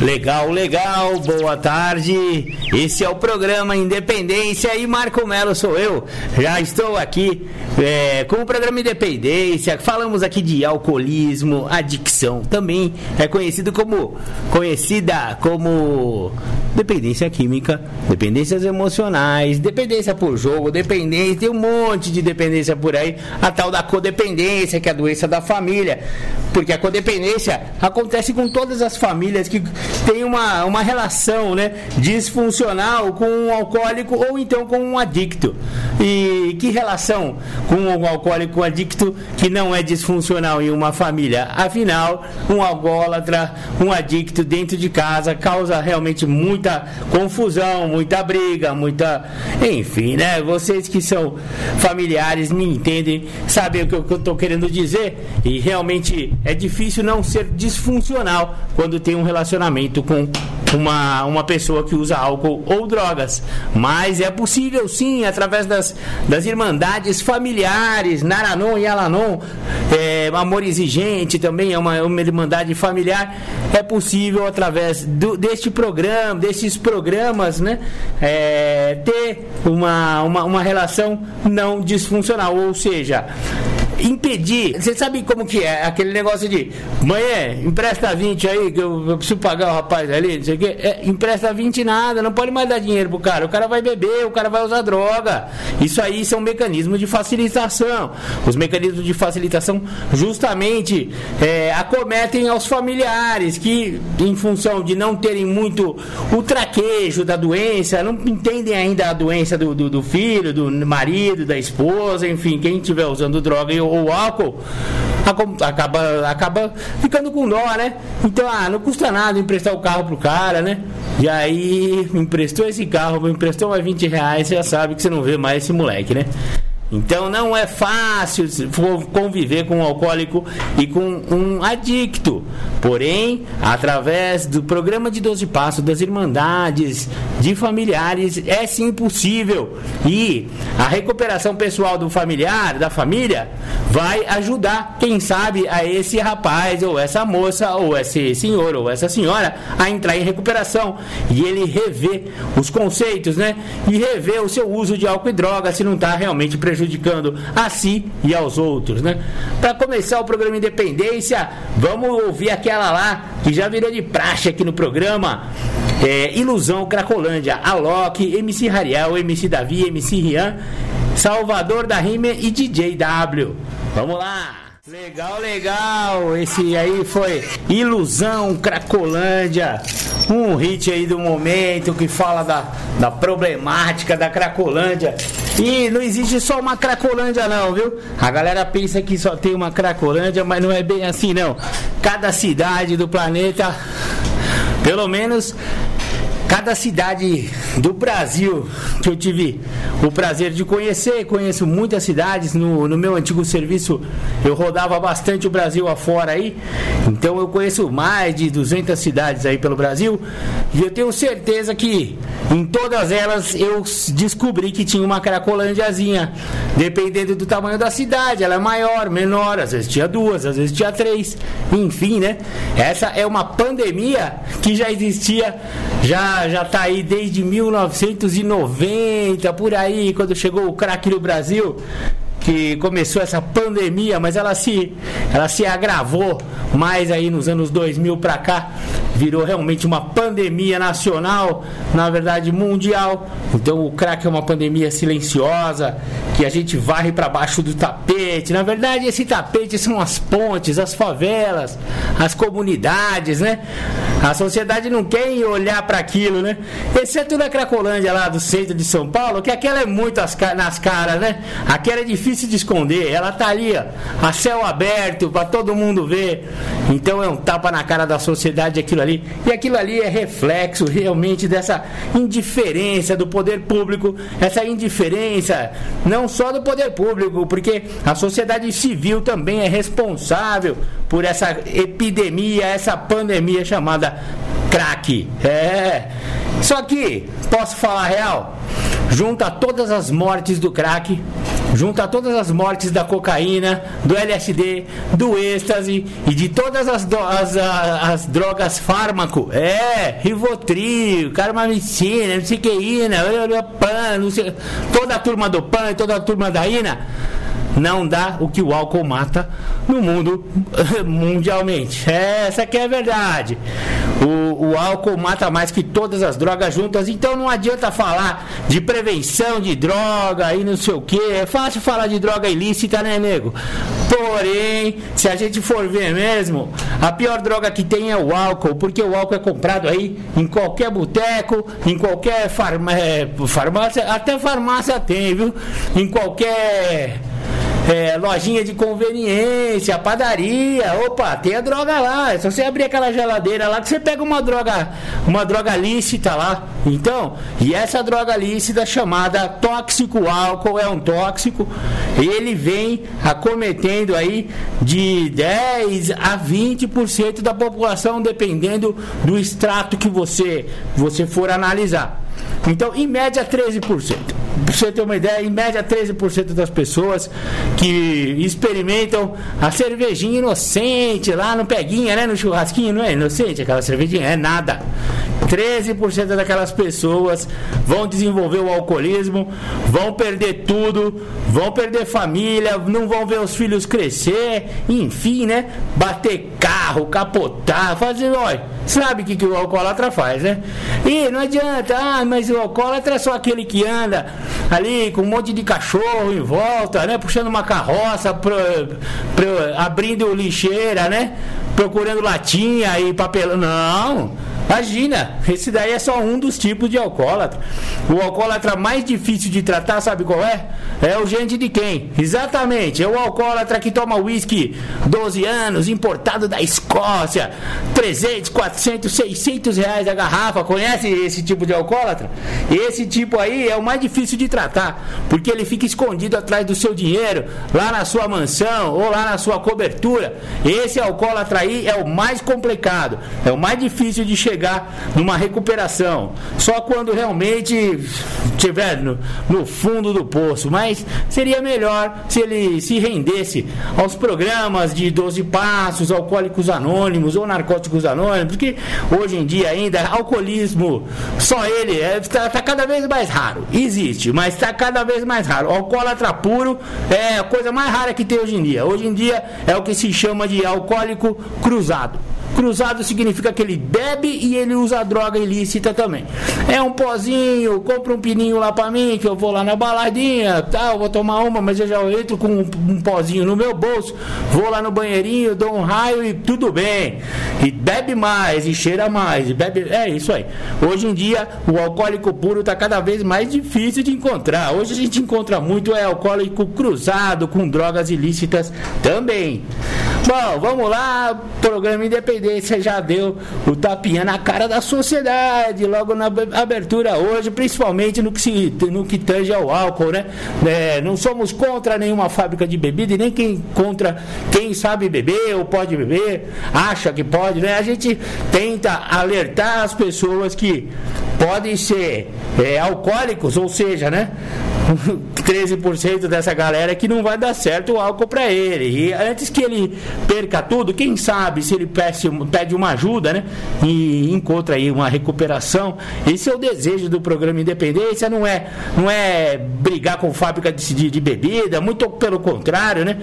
Legal, legal, boa tarde. Esse é o programa Independência e Marco Melo sou eu. Já estou aqui é, com o programa Independência. Falamos aqui de alcoolismo, adicção. Também é conhecido como conhecida como dependência química, dependências emocionais, dependência por jogo, dependência, tem um monte de dependência por aí. A tal da codependência, que é a doença da família. Porque a codependência acontece com todas as famílias que tem uma, uma relação né, disfuncional com um alcoólico ou então com um adicto. E que relação com um alcoólico um adicto que não é disfuncional em uma família? Afinal, um alcoólatra, um adicto dentro de casa causa realmente muita confusão, muita briga, muita. Enfim, né? Vocês que são familiares me entendem, sabem o que eu estou querendo dizer. E realmente é difícil não ser disfuncional quando tem um relacionamento relacionamento com uma, uma pessoa que usa álcool ou drogas. Mas é possível sim, através das, das irmandades familiares, Naranon e Alanon, é, Amor Exigente também é uma, uma irmandade familiar. É possível, através do, deste programa, desses programas, né, é, ter uma, uma, uma relação não disfuncional. Ou seja, impedir. Você sabe como que é? Aquele negócio de mãe, empresta 20 aí, que eu, eu preciso pagar o rapaz ali, não sei o quê. É, empresta 20 nada, não pode mais dar dinheiro pro cara. O cara vai beber, o cara vai usar droga. Isso aí são mecanismos de facilitação. Os mecanismos de facilitação justamente é, acometem aos familiares que, em função de não terem muito o traquejo da doença, não entendem ainda a doença do, do, do filho, do marido, da esposa, enfim, quem estiver usando droga ou ou álcool, acaba, acaba ficando com dó, né? Então, ah, não custa nada emprestar o carro pro cara, né? E aí, emprestou esse carro, emprestou mais 20 reais, você já sabe que você não vê mais esse moleque, né? Então não é fácil conviver com um alcoólico e com um adicto. Porém, através do programa de 12 passos, das irmandades, de familiares, é sim possível. E a recuperação pessoal do familiar, da família, vai ajudar, quem sabe, a esse rapaz, ou essa moça, ou esse senhor, ou essa senhora, a entrar em recuperação. E ele rever os conceitos, né? E rever o seu uso de álcool e droga, se não está realmente prejudicando prejudicando a si e aos outros, né? Para começar o programa Independência, vamos ouvir aquela lá que já virou de praxe aqui no programa. É, Ilusão Cracolândia, Alok, MC Rariel, MC Davi, MC Rian, Salvador da Rime e DJ W. Vamos lá! Legal, legal. Esse aí foi Ilusão Cracolândia. Um hit aí do momento que fala da, da problemática da Cracolândia. E não existe só uma Cracolândia, não, viu? A galera pensa que só tem uma Cracolândia, mas não é bem assim, não. Cada cidade do planeta, pelo menos cada cidade do Brasil que eu tive o prazer de conhecer, conheço muitas cidades. No, no meu antigo serviço eu rodava bastante o Brasil afora aí, então eu conheço mais de 200 cidades aí pelo Brasil e eu tenho certeza que em todas elas eu descobri que tinha uma cracolândiazinha, dependendo do tamanho da cidade, ela é maior, menor, às vezes tinha duas, às vezes tinha três, enfim, né? Essa é uma pandemia que já existia já já tá aí desde 1990, por aí, quando chegou o craque no Brasil que começou essa pandemia, mas ela se, ela se agravou mais aí nos anos 2000 para cá, virou realmente uma pandemia nacional, na verdade mundial. Então o crack é uma pandemia silenciosa que a gente varre para baixo do tapete. Na verdade, esse tapete são as pontes, as favelas, as comunidades, né? A sociedade não quer olhar para aquilo, né? Exceto na Cracolândia lá do centro de São Paulo, que aquela é muito nas caras, né? Aquela é difícil difícil de esconder. Ela tá ali, ó, a céu aberto para todo mundo ver. Então é um tapa na cara da sociedade aquilo ali. E aquilo ali é reflexo realmente dessa indiferença do poder público, essa indiferença não só do poder público, porque a sociedade civil também é responsável por essa epidemia, essa pandemia chamada crack. É. Só que, posso falar real? Junta todas as mortes do crack, junta todas as mortes da cocaína, do LSD, do êxtase e de todas as, as, as, as drogas fármaco. É, Rivotril, Carmamicina, PAN, não sei, toda a turma do PAN, toda a turma da INA não dá o que o álcool mata no mundo mundialmente. Essa que é a verdade. O, o, álcool mata mais que todas as drogas juntas, então não adianta falar de prevenção de droga e não sei o que. É fácil falar de droga ilícita, né, nego? Porém, se a gente for ver mesmo, a pior droga que tem é o álcool, porque o álcool é comprado aí em qualquer boteco, em qualquer farma, é, farmácia, até farmácia tem, viu? Em qualquer é, lojinha de conveniência, padaria, opa, tem a droga lá. É só você abrir aquela geladeira lá que você pega uma droga, uma droga lícita lá. Então, e essa droga lícita chamada tóxico álcool é um tóxico, ele vem acometendo aí de 10 a 20% da população, dependendo do extrato que você, você for analisar. Então, em média, 13%. Pra você ter uma ideia, em média 13% das pessoas que experimentam a cervejinha inocente lá no peguinha, né? No churrasquinho, não é inocente aquela cervejinha? É nada. 13% daquelas pessoas vão desenvolver o alcoolismo, vão perder tudo, vão perder família, não vão ver os filhos crescer, enfim, né? Bater carro, capotar, fazer, olha, sabe o que, que o alcoólatra faz, né? E não adianta, ah, mas o alcoólatra é só aquele que anda ali com um monte de cachorro em volta, né? Puxando uma carroça, pro, pro, abrindo lixeira, né? Procurando latinha e papelão. Não! Imagina, esse daí é só um dos tipos de alcoólatra. O alcoólatra mais difícil de tratar, sabe qual é? É o gente de quem? Exatamente, é o alcoólatra que toma uísque 12 anos, importado da Escócia, 300, 400, 600 reais a garrafa. Conhece esse tipo de alcoólatra? Esse tipo aí é o mais difícil de tratar, porque ele fica escondido atrás do seu dinheiro, lá na sua mansão ou lá na sua cobertura. Esse alcoólatra aí é o mais complicado, é o mais difícil de chegar chegar numa recuperação. Só quando realmente estiver no, no fundo do poço. Mas seria melhor se ele se rendesse aos programas de 12 passos, alcoólicos anônimos ou narcóticos anônimos, porque hoje em dia ainda alcoolismo, só ele está é, tá, tá cada vez mais raro. Existe, mas está cada vez mais raro. Alcoólatra puro é a coisa mais rara que tem hoje em dia. Hoje em dia é o que se chama de alcoólico cruzado. Cruzado significa que ele bebe e ele usa droga ilícita também. É um pozinho, compra um pininho lá pra mim, que eu vou lá na baladinha, tal, vou tomar uma, mas eu já entro com um, um pozinho no meu bolso, vou lá no banheirinho, dou um raio e tudo bem. E bebe mais, e cheira mais, e bebe. É isso aí. Hoje em dia, o alcoólico puro tá cada vez mais difícil de encontrar. Hoje a gente encontra muito é alcoólico cruzado com drogas ilícitas também. Bom, vamos lá, programa Independência já deu o tapinha na cara da sociedade, logo na abertura hoje, principalmente no que, se, no que tange ao álcool, né? É, não somos contra nenhuma fábrica de bebida e nem quem contra quem sabe beber ou pode beber, acha que pode, né? A gente tenta alertar as pessoas que podem ser é, alcoólicos, ou seja, né? 13% dessa galera que não vai dar certo o álcool para ele. E antes que ele perca tudo, quem sabe se ele pede uma ajuda, né? E encontra aí uma recuperação. Esse é o desejo do programa Independência, não é, não é brigar com fábrica de, de bebida, muito pelo contrário, né?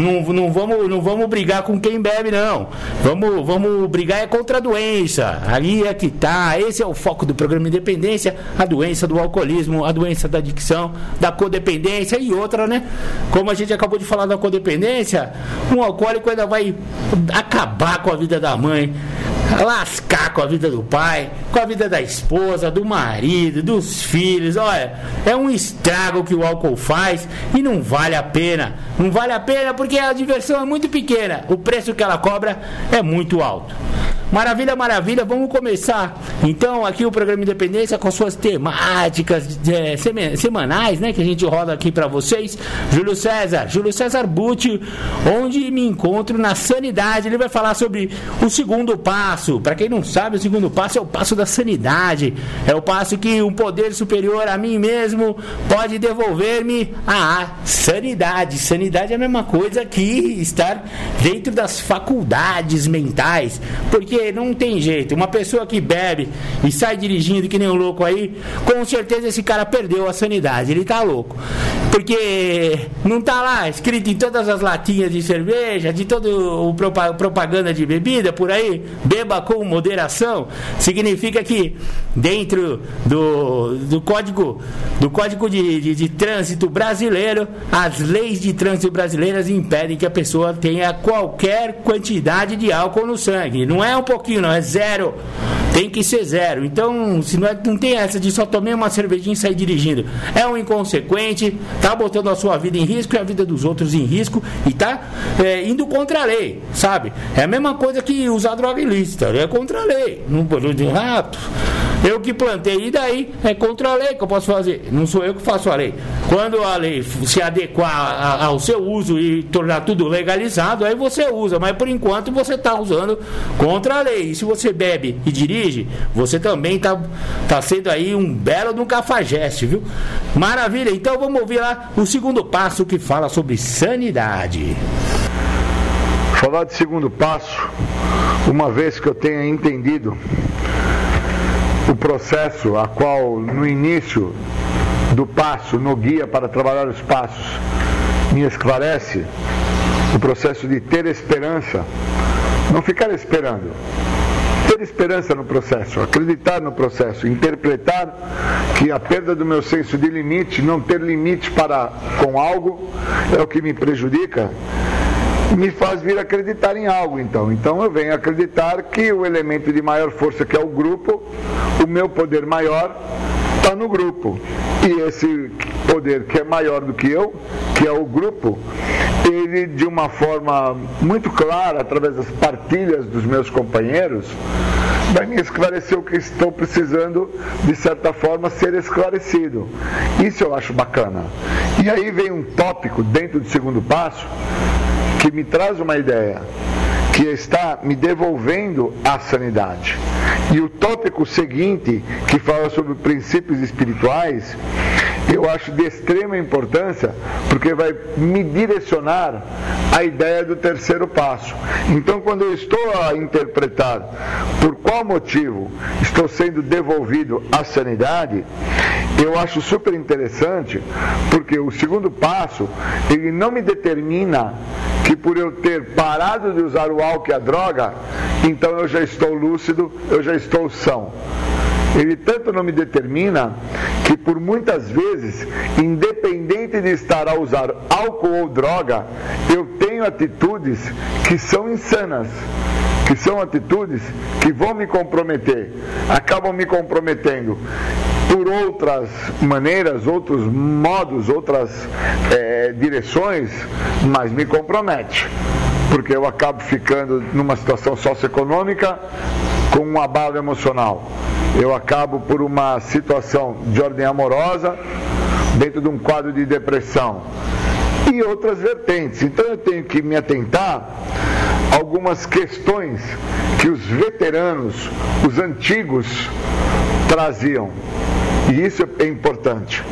Não, não, vamos, não vamos brigar com quem bebe, não. Vamos, vamos brigar é contra a doença. Ali é que tá. Esse é o foco do programa Independência, a doença do alcoolismo, a doença da adicção da codependência e outra, né? Como a gente acabou de falar da codependência, um alcoólico ainda vai acabar com a vida da mãe, lascar com a vida do pai, com a vida da esposa, do marido, dos filhos. Olha, é um estrago que o álcool faz e não vale a pena. Não vale a pena porque a diversão é muito pequena, o preço que ela cobra é muito alto. Maravilha, maravilha. Vamos começar então aqui o programa Independência com suas temáticas é, semanais, né? Que a gente roda aqui para vocês. Júlio César, Júlio César Butti, onde me encontro na sanidade. Ele vai falar sobre o segundo passo. Para quem não sabe, o segundo passo é o passo da sanidade. É o passo que um poder superior a mim mesmo pode devolver-me a sanidade. Sanidade é a mesma coisa que estar dentro das faculdades mentais. Porque não tem jeito. Uma pessoa que bebe e sai dirigindo que nem um louco aí, com certeza esse cara perdeu a sanidade. Ele tá louco. Porque não tá lá escrito em todas as latinhas de cerveja, de toda o propaganda de bebida por aí, beba com moderação. Significa que dentro do, do código do código de, de, de trânsito brasileiro, as leis de trânsito brasileiras impedem que a pessoa tenha qualquer quantidade de álcool no sangue. Não é um pouquinho, não, é zero. Tem que ser zero. Então, se não, é, não tem essa de só tomar uma cervejinha e sair dirigindo. É um inconsequente, tá botando a sua vida em risco e a vida dos outros em risco e tá é, indo contra a lei, sabe? É a mesma coisa que usar droga ilícita, é contra a lei. Não de rato. Eu que plantei, e daí? É contra a lei que eu posso fazer. Não sou eu que faço a lei. Quando a lei se adequar ao seu uso e tornar tudo legalizado, aí você usa. Mas por enquanto você está usando contra a lei. E se você bebe e dirige, você também está tá sendo aí um belo de um cafajeste, viu? Maravilha. Então vamos ouvir lá o segundo passo que fala sobre sanidade. Falar de segundo passo, uma vez que eu tenha entendido o processo a qual no início do passo, no guia para trabalhar os passos, me esclarece o processo de ter esperança, não ficar esperando, ter esperança no processo, acreditar no processo, interpretar que a perda do meu senso de limite, não ter limite para com algo, é o que me prejudica me faz vir acreditar em algo, então. Então eu venho acreditar que o elemento de maior força, que é o grupo, o meu poder maior, está no grupo. E esse poder que é maior do que eu, que é o grupo, ele de uma forma muito clara, através das partilhas dos meus companheiros, vai me esclarecer o que estou precisando, de certa forma, ser esclarecido. Isso eu acho bacana. E aí vem um tópico dentro do segundo passo que me traz uma ideia, que está me devolvendo a sanidade. E o tópico seguinte, que fala sobre princípios espirituais, eu acho de extrema importância, porque vai me direcionar a ideia do terceiro passo. Então, quando eu estou a interpretar por qual motivo estou sendo devolvido à sanidade, eu acho super interessante, porque o segundo passo, ele não me determina que por eu ter parado de usar o álcool e a droga, então eu já estou lúcido, eu já estou são. Ele tanto não me determina que por muitas vezes, independente de estar a usar álcool ou droga, eu tenho atitudes que são insanas que são atitudes que vão me comprometer, acabam me comprometendo por outras maneiras, outros modos, outras é, direções, mas me compromete. Porque eu acabo ficando numa situação socioeconômica com um abalo emocional. Eu acabo por uma situação de ordem amorosa, dentro de um quadro de depressão. E outras vertentes. Então eu tenho que me atentar a algumas questões que os veteranos, os antigos, traziam e isso é importante.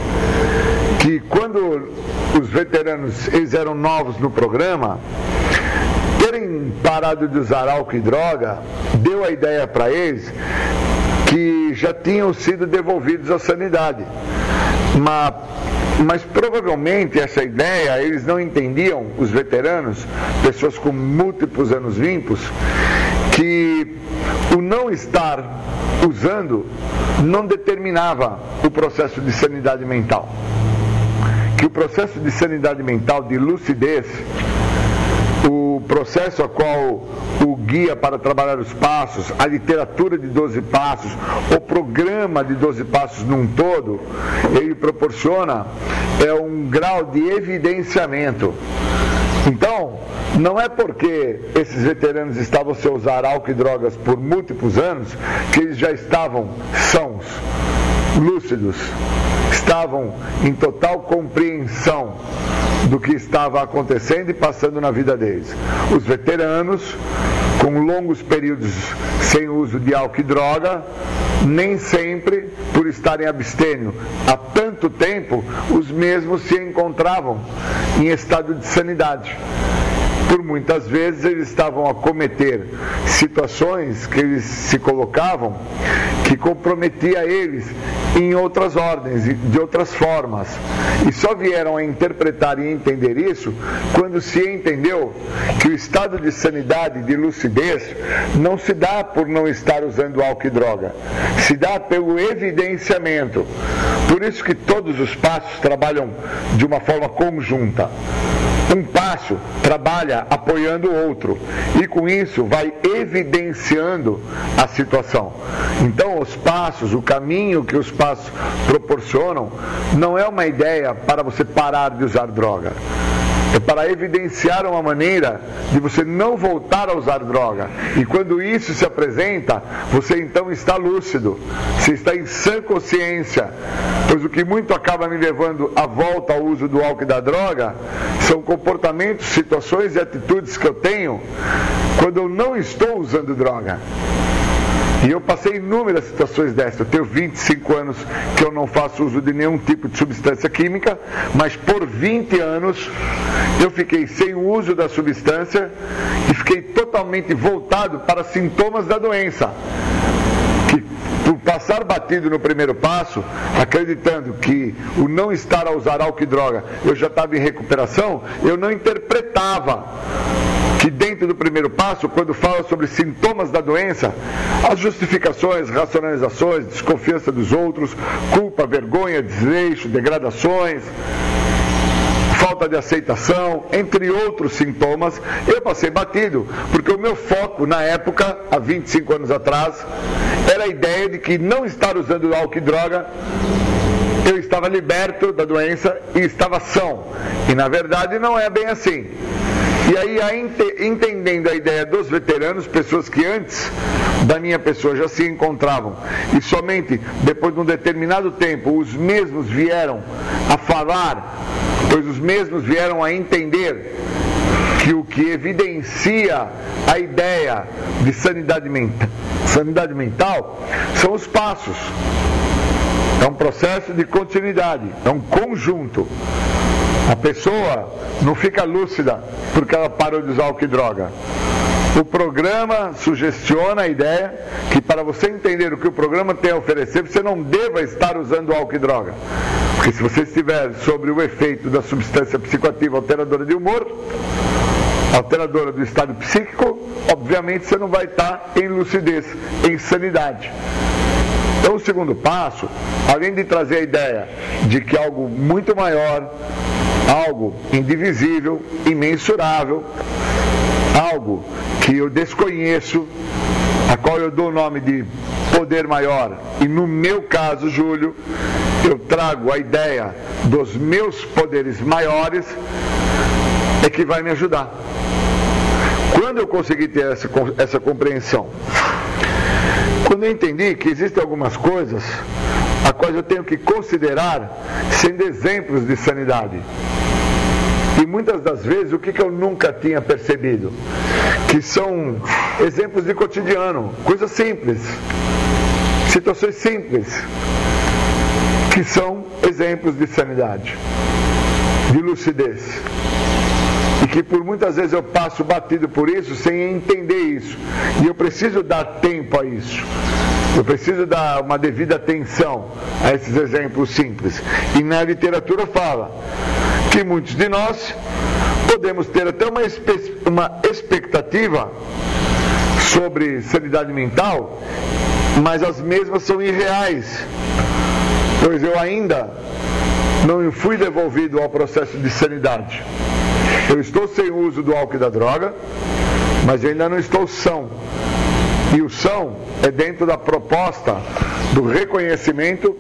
Que quando os veteranos eles eram novos no programa, terem parado de usar álcool e droga, deu a ideia para eles que já tinham sido devolvidos à sanidade. Mas, mas provavelmente essa ideia eles não entendiam, os veteranos, pessoas com múltiplos anos limpos, que o não estar usando não determinava o processo de sanidade mental. Que o processo de sanidade mental, de lucidez, o processo a qual o guia para trabalhar os passos, a literatura de 12 passos, o programa de 12 passos num todo, ele proporciona é um grau de evidenciamento. Então, não é porque esses veteranos estavam sem usar álcool e drogas por múltiplos anos que eles já estavam sãos, lúcidos, estavam em total compreensão do que estava acontecendo e passando na vida deles. Os veteranos, com longos períodos sem uso de álcool e droga, nem sempre, por estarem abstênio há tanto tempo, os mesmos se encontravam em estado de sanidade por muitas vezes eles estavam a cometer situações que eles se colocavam que comprometia eles em outras ordens, de outras formas. E só vieram a interpretar e entender isso quando se entendeu que o estado de sanidade, de lucidez, não se dá por não estar usando álcool e droga, se dá pelo evidenciamento. Por isso que todos os passos trabalham de uma forma conjunta. Um passo trabalha apoiando o outro e com isso vai evidenciando a situação. Então, os passos, o caminho que os passos proporcionam, não é uma ideia para você parar de usar droga é para evidenciar uma maneira de você não voltar a usar droga. E quando isso se apresenta, você então está lúcido, você está em sã consciência. Pois o que muito acaba me levando à volta ao uso do álcool e da droga são comportamentos, situações e atitudes que eu tenho quando eu não estou usando droga. E eu passei inúmeras situações dessas. Eu tenho 25 anos que eu não faço uso de nenhum tipo de substância química, mas por 20 anos eu fiquei sem o uso da substância e fiquei totalmente voltado para sintomas da doença. Que por passar batido no primeiro passo, acreditando que o não estar a usar álcool e droga eu já estava em recuperação, eu não interpretava que dentro do primeiro passo, quando fala sobre sintomas da doença, as justificações, racionalizações, desconfiança dos outros, culpa, vergonha, desleixo, degradações, falta de aceitação, entre outros sintomas, eu passei batido, porque o meu foco na época, há 25 anos atrás, era a ideia de que não estar usando álcool e droga eu estava liberto da doença e estava são. E na verdade não é bem assim. E aí, entendendo a ideia dos veteranos, pessoas que antes da minha pessoa já se encontravam, e somente depois de um determinado tempo os mesmos vieram a falar, pois os mesmos vieram a entender que o que evidencia a ideia de sanidade mental, sanidade mental são os passos. É um processo de continuidade, é um conjunto. A pessoa não fica lúcida porque ela parou de usar álcool e droga. O programa sugestiona a ideia que para você entender o que o programa tem a oferecer, você não deva estar usando álcool e droga. Porque se você estiver sobre o efeito da substância psicoativa alteradora de humor, alteradora do estado psíquico, obviamente você não vai estar em lucidez, em sanidade. Então, o segundo passo, além de trazer a ideia de que algo muito maior, algo indivisível, imensurável, algo que eu desconheço, a qual eu dou o nome de poder maior, e no meu caso, Júlio, eu trago a ideia dos meus poderes maiores, é que vai me ajudar. Quando eu consegui ter essa, essa compreensão, quando eu entendi que existem algumas coisas a quais eu tenho que considerar sendo exemplos de sanidade. E muitas das vezes o que, que eu nunca tinha percebido? Que são exemplos de cotidiano, coisas simples, situações simples, que são exemplos de sanidade, de lucidez. E que por muitas vezes eu passo batido por isso sem entender isso. E eu preciso dar tempo a isso. Eu preciso dar uma devida atenção a esses exemplos simples. E na literatura fala que muitos de nós podemos ter até uma, uma expectativa sobre sanidade mental, mas as mesmas são irreais, pois eu ainda não fui devolvido ao processo de sanidade. Eu estou sem uso do álcool e da droga, mas eu ainda não estou são. E o são é dentro da proposta do reconhecimento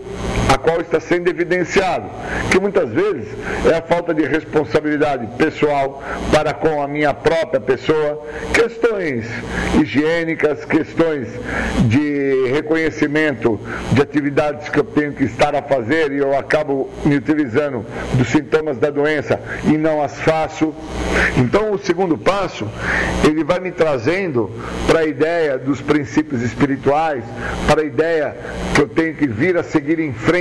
a qual está sendo evidenciado, que muitas vezes é a falta de responsabilidade pessoal para com a minha própria pessoa, questões higiênicas, questões de reconhecimento de atividades que eu tenho que estar a fazer e eu acabo me utilizando dos sintomas da doença e não as faço. Então, o segundo passo, ele vai me trazendo para a ideia dos princípios espirituais, para a ideia que eu tenho que vir a seguir em frente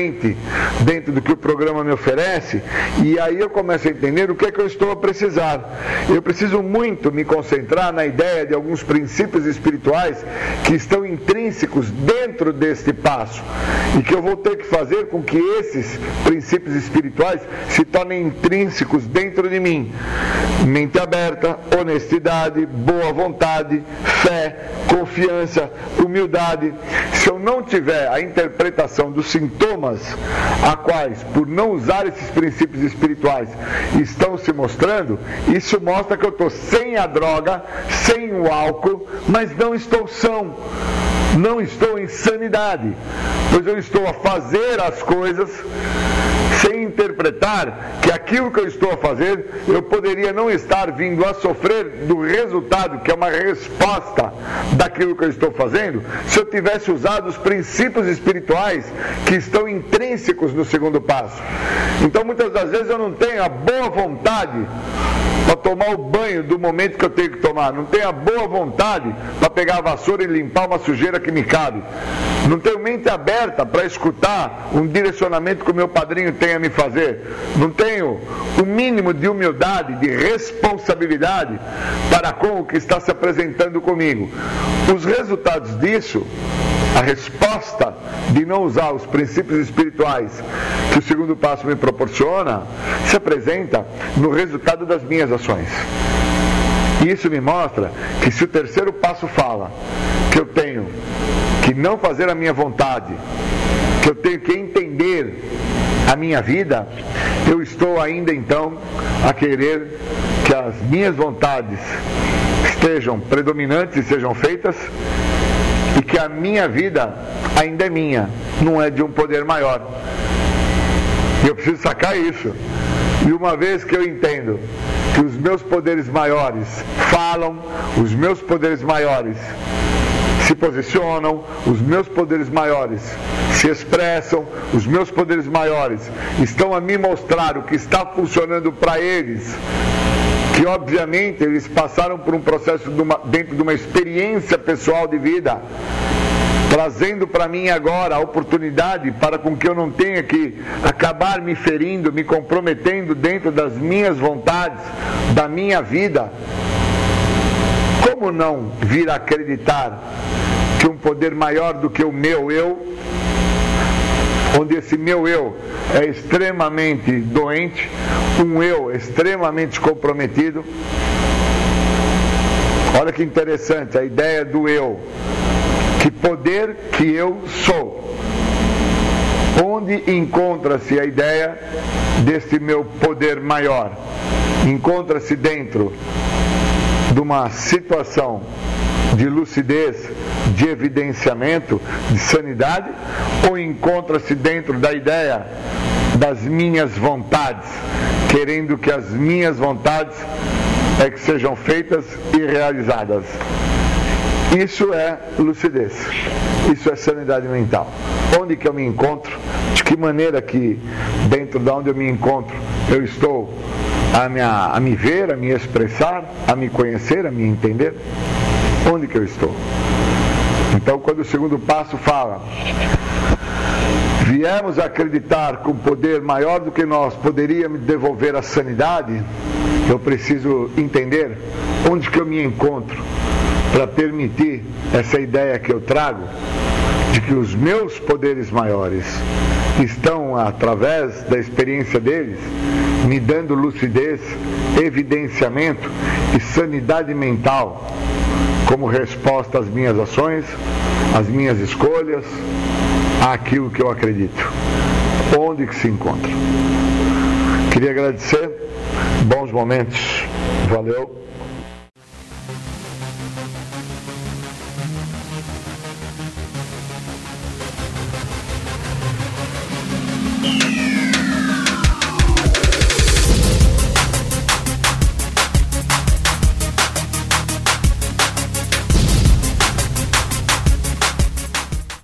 dentro do que o programa me oferece, e aí eu começo a entender o que é que eu estou a precisar. Eu preciso muito me concentrar na ideia de alguns princípios espirituais que estão intrínsecos dentro deste passo e que eu vou ter que fazer com que esses princípios espirituais se tornem intrínsecos dentro de mim. Mente aberta, honestidade, boa vontade, fé, confiança, humildade. Se eu não tiver a interpretação dos sintomas a quais, por não usar esses princípios espirituais, estão se mostrando, isso mostra que eu estou sem a droga, sem o álcool, mas não estou são. Não estou em sanidade, pois eu estou a fazer as coisas sem interpretar que aquilo que eu estou a fazer, eu poderia não estar vindo a sofrer do resultado, que é uma resposta daquilo que eu estou fazendo, se eu tivesse usado os princípios espirituais que estão intrínsecos no segundo passo. Então muitas das vezes eu não tenho a boa vontade para tomar o banho do momento que eu tenho que tomar. Não tenho a boa vontade para pegar a vassoura e limpar uma sujeira que me cabe. Não tenho mente aberta para escutar um direcionamento que o meu padrinho tem a me fazer. Não tenho o mínimo de humildade, de responsabilidade para com o que está se apresentando comigo. Os resultados disso a resposta de não usar os princípios espirituais que o segundo passo me proporciona se apresenta no resultado das minhas ações. E isso me mostra que se o terceiro passo fala que eu tenho que não fazer a minha vontade, que eu tenho que entender a minha vida, eu estou ainda então a querer que as minhas vontades estejam predominantes e sejam feitas e que a minha vida ainda é minha, não é de um poder maior. E eu preciso sacar isso. E uma vez que eu entendo que os meus poderes maiores falam, os meus poderes maiores se posicionam, os meus poderes maiores se expressam, os meus poderes maiores estão a me mostrar o que está funcionando para eles que obviamente eles passaram por um processo de uma, dentro de uma experiência pessoal de vida, trazendo para mim agora a oportunidade para com que eu não tenha que acabar me ferindo, me comprometendo dentro das minhas vontades, da minha vida. Como não vir a acreditar que um poder maior do que o meu eu onde esse meu eu é extremamente doente, um eu extremamente comprometido. Olha que interessante a ideia do eu. Que poder que eu sou. Onde encontra-se a ideia desse meu poder maior? Encontra-se dentro de uma situação de lucidez, de evidenciamento, de sanidade, ou encontra-se dentro da ideia das minhas vontades, querendo que as minhas vontades é que sejam feitas e realizadas? Isso é lucidez, isso é sanidade mental. Onde que eu me encontro? De que maneira que dentro de onde eu me encontro eu estou a me, a me ver, a me expressar, a me conhecer, a me entender? Onde que eu estou? Então, quando o segundo passo fala, viemos acreditar um poder maior do que nós poderia me devolver a sanidade, eu preciso entender onde que eu me encontro para permitir essa ideia que eu trago de que os meus poderes maiores estão, através da experiência deles, me dando lucidez, evidenciamento e sanidade mental como resposta às minhas ações, às minhas escolhas, àquilo que eu acredito. Onde que se encontra? Queria agradecer, bons momentos, valeu.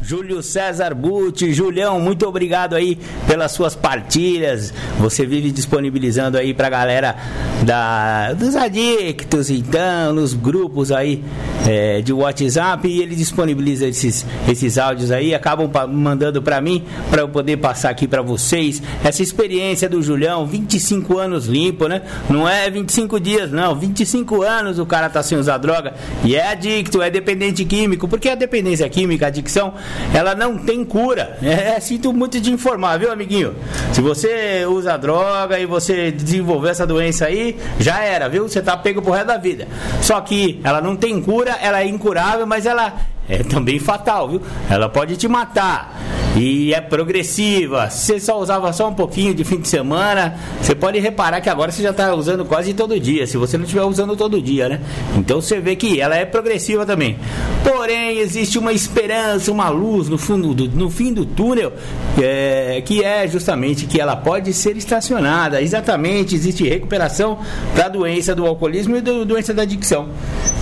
Júlio César Butti, Julião, muito obrigado aí pelas suas partilhas. Você vive disponibilizando aí pra galera da, dos adictos, então, nos grupos aí é, de WhatsApp e ele disponibiliza esses, esses áudios aí, acabam mandando para mim para eu poder passar aqui para vocês essa experiência do Julião, 25 anos limpo, né? Não é 25 dias, não, 25 anos o cara tá sem usar droga e é adicto, é dependente químico, porque a dependência química, a adicção, ela não tem cura. É, sinto muito de informar, viu, amiguinho? Se você usa droga e você desenvolveu essa doença aí, já era, viu? Você tá pego pro resto da vida. Só que ela não tem cura, ela é incurável, mas ela é também fatal, viu? Ela pode te matar e é progressiva. Se você só usava só um pouquinho de fim de semana, você pode reparar que agora você já está usando quase todo dia, se você não estiver usando todo dia, né? Então você vê que ela é progressiva também. Porém, existe uma esperança, uma luz no, fundo do, no fim do túnel, é, que é justamente que ela pode ser estacionada. Exatamente, existe recuperação da doença do alcoolismo e da doença da adicção.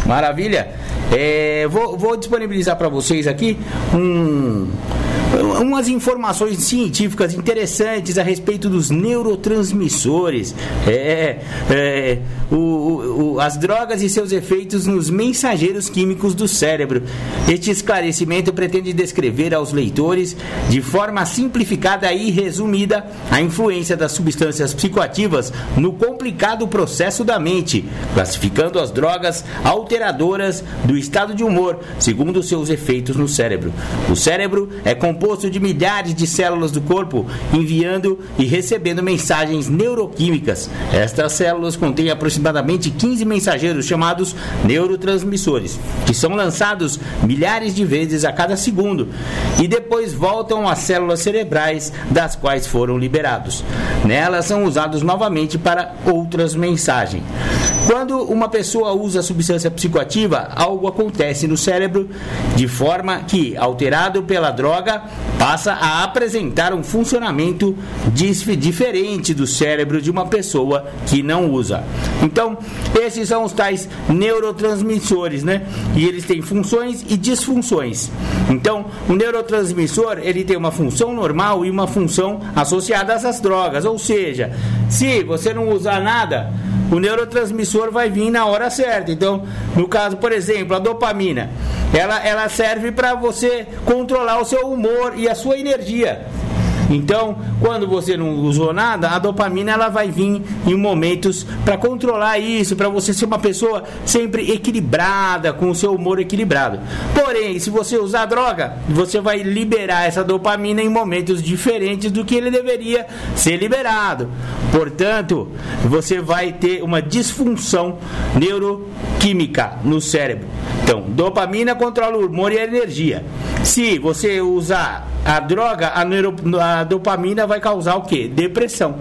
Maravilha? É, vou, vou disponibilizar para vocês aqui um umas informações científicas interessantes a respeito dos neurotransmissores, é, é o, o, as drogas e seus efeitos nos mensageiros químicos do cérebro. Este esclarecimento pretende descrever aos leitores, de forma simplificada e resumida, a influência das substâncias psicoativas no complicado processo da mente, classificando as drogas alteradoras do estado de humor, segundo seus efeitos no cérebro. O cérebro é composto de milhares de células do corpo enviando e recebendo mensagens neuroquímicas. Estas células contêm aproximadamente 15 mensageiros chamados neurotransmissores, que são lançados milhares de vezes a cada segundo e depois voltam às células cerebrais das quais foram liberados. Nelas são usados novamente para outras mensagens. Quando uma pessoa usa substância psicoativa, algo acontece no cérebro de forma que, alterado pela droga, passa a apresentar um funcionamento diferente do cérebro de uma pessoa que não usa. Então, esses são os tais neurotransmissores, né? E eles têm funções e disfunções. Então, o neurotransmissor, ele tem uma função normal e uma função associada essas drogas, ou seja, se você não usar nada, o neurotransmissor vai vir na hora certa. Então, no caso, por exemplo, a dopamina, ela, ela serve para você controlar o seu humor e a sua energia. Então, quando você não usou nada, a dopamina ela vai vir em momentos para controlar isso, para você ser uma pessoa sempre equilibrada, com o seu humor equilibrado. Porém, se você usar droga, você vai liberar essa dopamina em momentos diferentes do que ele deveria ser liberado. Portanto, você vai ter uma disfunção neuroquímica no cérebro. Então, dopamina controla o humor e a energia. Se você usar a droga, a, neuro, a dopamina vai causar o que? Depressão.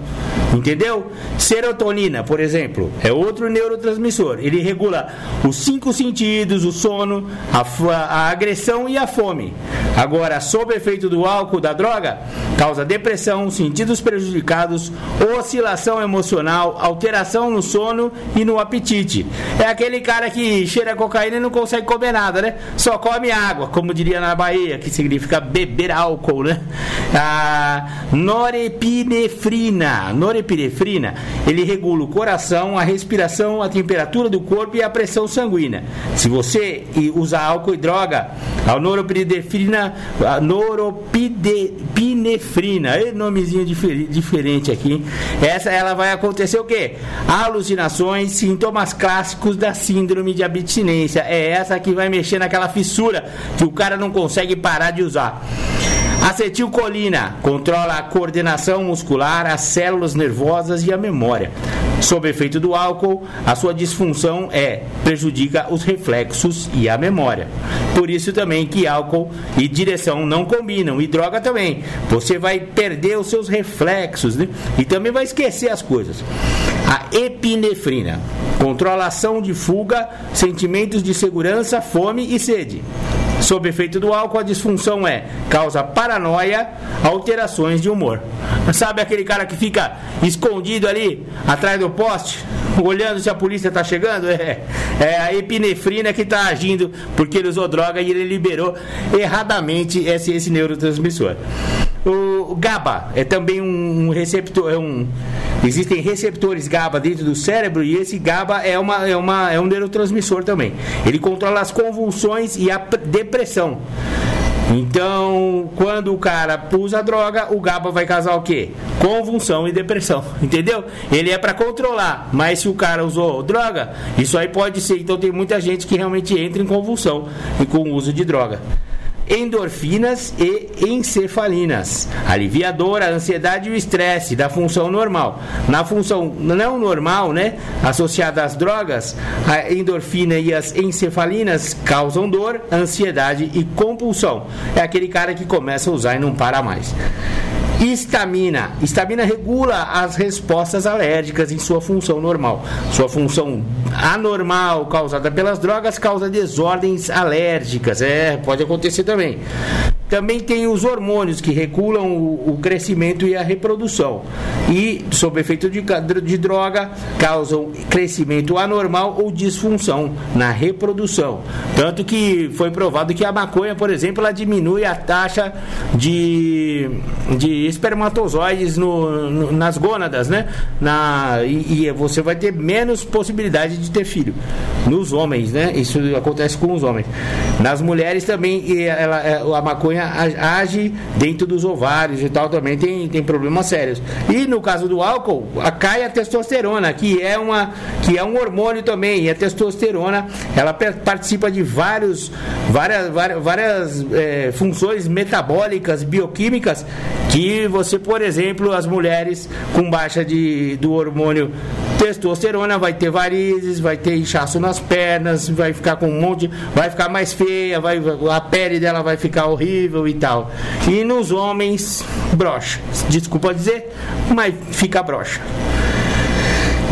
Entendeu? Serotonina, por exemplo, é outro neurotransmissor. Ele regula os cinco sentidos, o sono, a, a agressão e a fome. Agora, sob efeito do álcool, da droga, causa depressão, sentidos prejudicados, oscilação emocional, alteração no sono e no apetite. É aquele cara que cheira cocaína e não consegue comer nada, né? Só come água, como diria na Bahia, que significa beber álcool, né? A norepinefrina. norepinefrina ele regula o coração, a respiração, a temperatura do corpo e a pressão sanguínea. Se você usar álcool e droga, a norepinefrina, a noropinefrina, é nomezinho diferente aqui. Essa ela vai acontecer o quê? Alucinações, sintomas clássicos da síndrome de abstinência. É essa que vai mexer naquela fissura que o cara não consegue parar de usar. Acetilcolina controla a coordenação muscular, as células nervosas e a memória. Sob efeito do álcool, a sua disfunção é prejudica os reflexos e a memória. Por isso também que álcool e direção não combinam e droga também. Você vai perder os seus reflexos né? e também vai esquecer as coisas. A epinefrina controla ação de fuga, sentimentos de segurança, fome e sede. Sob efeito do álcool, a disfunção é causa paranoia, alterações de humor. Sabe aquele cara que fica escondido ali atrás do poste, olhando se a polícia está chegando? É, é a epinefrina que está agindo porque ele usou droga e ele liberou erradamente esse, esse neurotransmissor. O GABA é também um receptor, é um, existem receptores GABA dentro do cérebro e esse GABA é, uma, é, uma, é um neurotransmissor também. Ele controla as convulsões e a depressão. Então, quando o cara usa droga, o GABA vai causar o quê? Convulsão e depressão, entendeu? Ele é para controlar, mas se o cara usou droga, isso aí pode ser. Então, tem muita gente que realmente entra em convulsão com o uso de droga endorfinas e encefalinas. Aliviadora, a ansiedade e o estresse da função normal. Na função não normal, né, associada às drogas, a endorfina e as encefalinas causam dor, ansiedade e compulsão. É aquele cara que começa a usar e não para mais. Histamina. Histamina regula as respostas alérgicas em sua função normal. Sua função anormal causada pelas drogas causa desordens alérgicas. É, pode acontecer também. Também tem os hormônios que regulam o, o crescimento e a reprodução. E, sob efeito de, de droga, causam crescimento anormal ou disfunção na reprodução. Tanto que foi provado que a maconha, por exemplo, ela diminui a taxa de, de espermatozoides no, no, nas gônadas, né? Na, e, e, você vai ter menos possibilidade de ter filho. Nos homens, né? Isso acontece com os homens. Nas mulheres também, ela, é, a maconha age dentro dos ovários e tal, também tem, tem problemas sérios. E no caso do álcool, a, cai a testosterona, que é, uma, que é um hormônio também. E a testosterona, ela participa de vários, várias, várias, várias é, funções metabólicas, bioquímicas, que você, por exemplo, as mulheres com baixa de, do hormônio testosterona vai ter varizes, vai ter inchaço nas pernas, vai ficar com um monte, vai ficar mais feia, vai, a pele dela vai ficar horrível e tal. E nos homens, brocha. Desculpa dizer, mas fica brocha.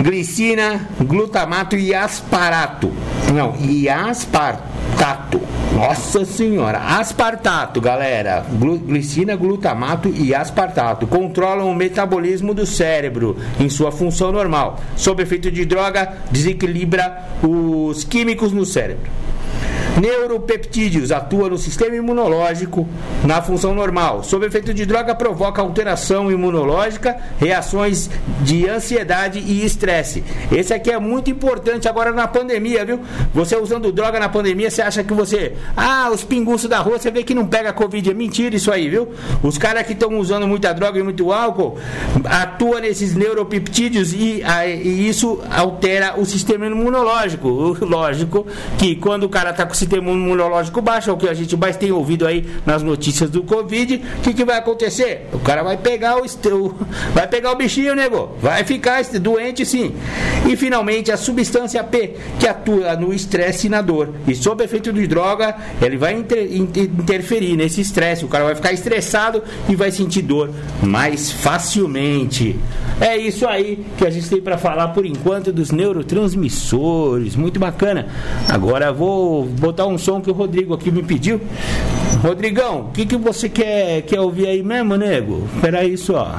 Glicina, glutamato e asparato. Não, e aspartato nossa senhora, aspartato, galera. Glicina, glutamato e aspartato controlam o metabolismo do cérebro em sua função normal. Sob efeito de droga, desequilibra os químicos no cérebro. Neuropeptídeos atua no sistema imunológico na função normal. Sob efeito de droga, provoca alteração imunológica, reações de ansiedade e estresse. Esse aqui é muito importante agora na pandemia, viu? Você usando droga na pandemia, você acha que você. Ah, os pinguços da rua, você vê que não pega Covid. É mentira isso aí, viu? Os caras que estão usando muita droga e muito álcool atua nesses neuropeptídeos e, e isso altera o sistema imunológico. Lógico que quando o cara está com sistema imunológico baixo, é o que a gente mais tem ouvido aí nas notícias do Covid, o que, que vai acontecer? O cara vai pegar o, o vai pegar o bichinho, nego, vai ficar doente sim. E finalmente a substância P, que atua no estresse e na dor. E sob efeito de droga, ele vai inter, inter, interferir nesse estresse. O cara vai ficar estressado e vai sentir dor mais facilmente. É isso aí que a gente tem para falar por enquanto dos neurotransmissores. Muito bacana. Agora vou botar botar um som que o Rodrigo aqui me pediu. Rodrigão, o que, que você quer, quer ouvir aí mesmo, nego? Espera aí só.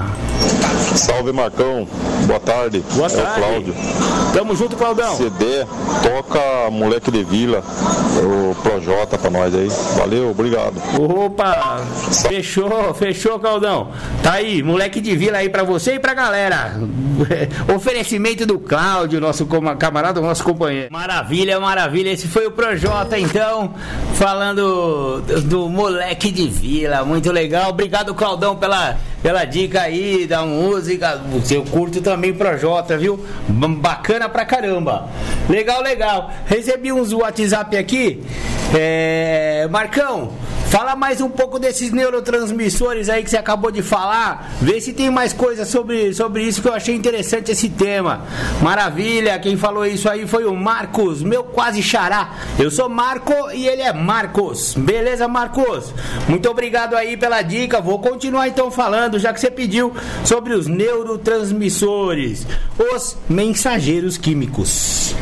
Salve Marcão, boa tarde. Boa tarde. É o Cláudio. Tamo junto, Claudão. CD, toca Moleque de Vila, o Projota pra nós aí. Valeu, obrigado. Opa, fechou, fechou, Claudão. Tá aí, Moleque de Vila aí pra você e pra galera. Oferecimento do Cláudio, nosso camarada, nosso companheiro. Maravilha, maravilha. Esse foi o Projota, então, falando do Moleque de Vila. Muito legal. Obrigado, Claudão, pela pela dica aí da música. Eu curto também Projota, viu? Bacana pra caramba. Legal, legal. Recebi uns WhatsApp aqui. É... Marcão, Fala mais um pouco desses neurotransmissores aí que você acabou de falar. Vê se tem mais coisa sobre, sobre isso que eu achei interessante esse tema. Maravilha, quem falou isso aí foi o Marcos, meu quase xará. Eu sou Marco e ele é Marcos. Beleza, Marcos? Muito obrigado aí pela dica. Vou continuar então falando, já que você pediu sobre os neurotransmissores, os mensageiros químicos.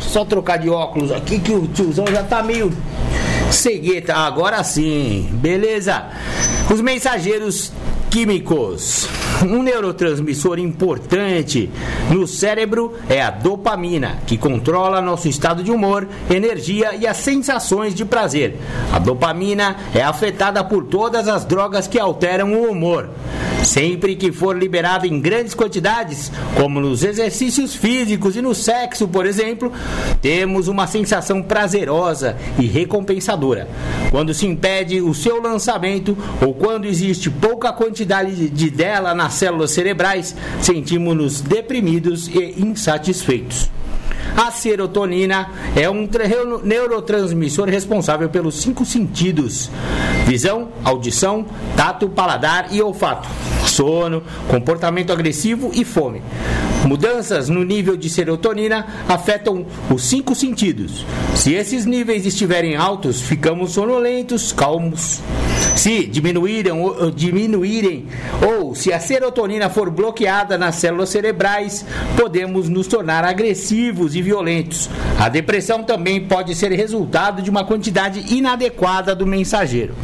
Só trocar de óculos aqui que o tiozão já tá meio cegueta. Agora sim, beleza? Os mensageiros químicos. Um neurotransmissor importante no cérebro é a dopamina, que controla nosso estado de humor, energia e as sensações de prazer. A dopamina é afetada por todas as drogas que alteram o humor. Sempre que for liberado em grandes quantidades, como nos exercícios físicos e no sexo, por exemplo, temos uma sensação prazerosa e recompensadora. Quando se impede o seu lançamento ou quando existe pouca quantidade de dela nas células cerebrais, sentimos-nos deprimidos e insatisfeitos. A serotonina é um neurotransmissor responsável pelos cinco sentidos: visão, audição, tato, paladar e olfato, sono, comportamento agressivo e fome. Mudanças no nível de serotonina afetam os cinco sentidos. Se esses níveis estiverem altos, ficamos sonolentos, calmos. Se diminuírem, ou, diminuírem ou se a serotonina for bloqueada nas células cerebrais, podemos nos tornar agressivos e violentos. A depressão também pode ser resultado de uma quantidade inadequada do mensageiro.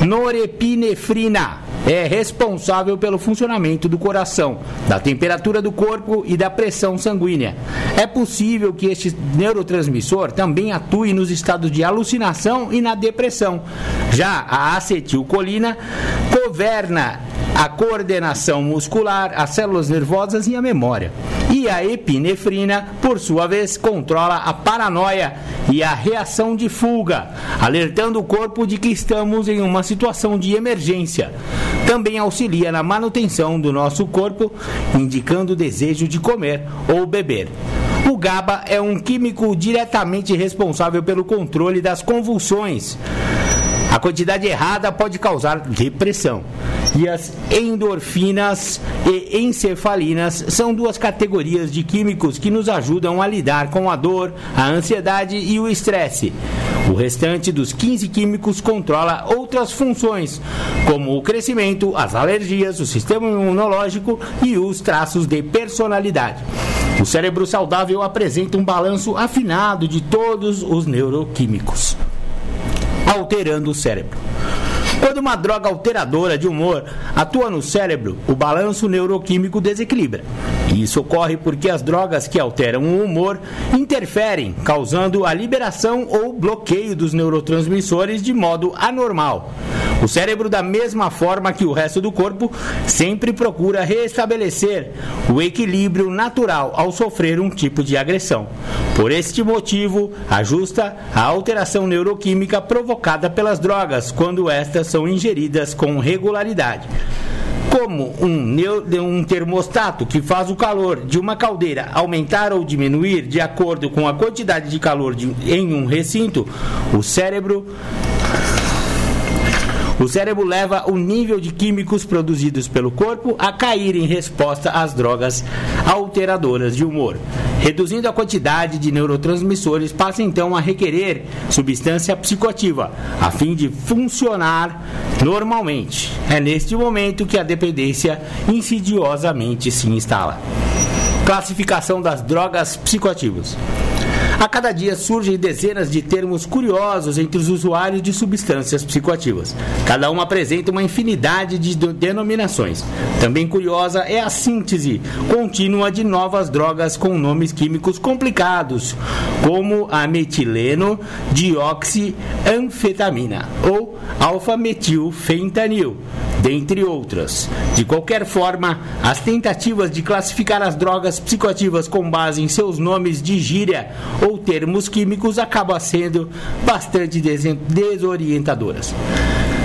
Norepinefrina é responsável pelo funcionamento do coração, da temperatura do corpo e da pressão sanguínea. É possível que este neurotransmissor também atue nos estados de alucinação e na depressão. Já a acetilcolina governa a coordenação muscular, as células nervosas e a memória. E a epinefrina, por sua vez, controla a paranoia e a reação de fuga, alertando o corpo de que estamos em uma situação de emergência. Também auxilia na manutenção do nosso corpo, indicando o desejo de comer ou beber. O GABA é um químico diretamente responsável pelo controle das convulsões. A quantidade errada pode causar depressão. E as endorfinas e encefalinas são duas categorias de químicos que nos ajudam a lidar com a dor, a ansiedade e o estresse. O restante dos 15 químicos controla outras funções, como o crescimento, as alergias, o sistema imunológico e os traços de personalidade. O cérebro saudável apresenta um balanço afinado de todos os neuroquímicos alterando o cérebro. Quando uma droga alteradora de humor atua no cérebro, o balanço neuroquímico desequilibra. E isso ocorre porque as drogas que alteram o humor interferem, causando a liberação ou bloqueio dos neurotransmissores de modo anormal. O cérebro, da mesma forma que o resto do corpo, sempre procura restabelecer o equilíbrio natural ao sofrer um tipo de agressão. Por este motivo, ajusta a alteração neuroquímica provocada pelas drogas quando estas são ingeridas com regularidade. Como um, um termostato que faz o calor de uma caldeira aumentar ou diminuir de acordo com a quantidade de calor de, em um recinto, o cérebro o cérebro leva o nível de químicos produzidos pelo corpo a cair em resposta às drogas alteradoras de humor. Reduzindo a quantidade de neurotransmissores, passa então a requerer substância psicoativa, a fim de funcionar normalmente. É neste momento que a dependência insidiosamente se instala. Classificação das drogas psicoativas. A cada dia surgem dezenas de termos curiosos entre os usuários de substâncias psicoativas. Cada uma apresenta uma infinidade de denominações. Também curiosa é a síntese contínua de novas drogas com nomes químicos complicados, como a metileno dioxianfetamina ou alfa-metilfentanil dentre outras. De qualquer forma, as tentativas de classificar as drogas psicoativas com base em seus nomes de gíria ou termos químicos acabam sendo bastante desorientadoras.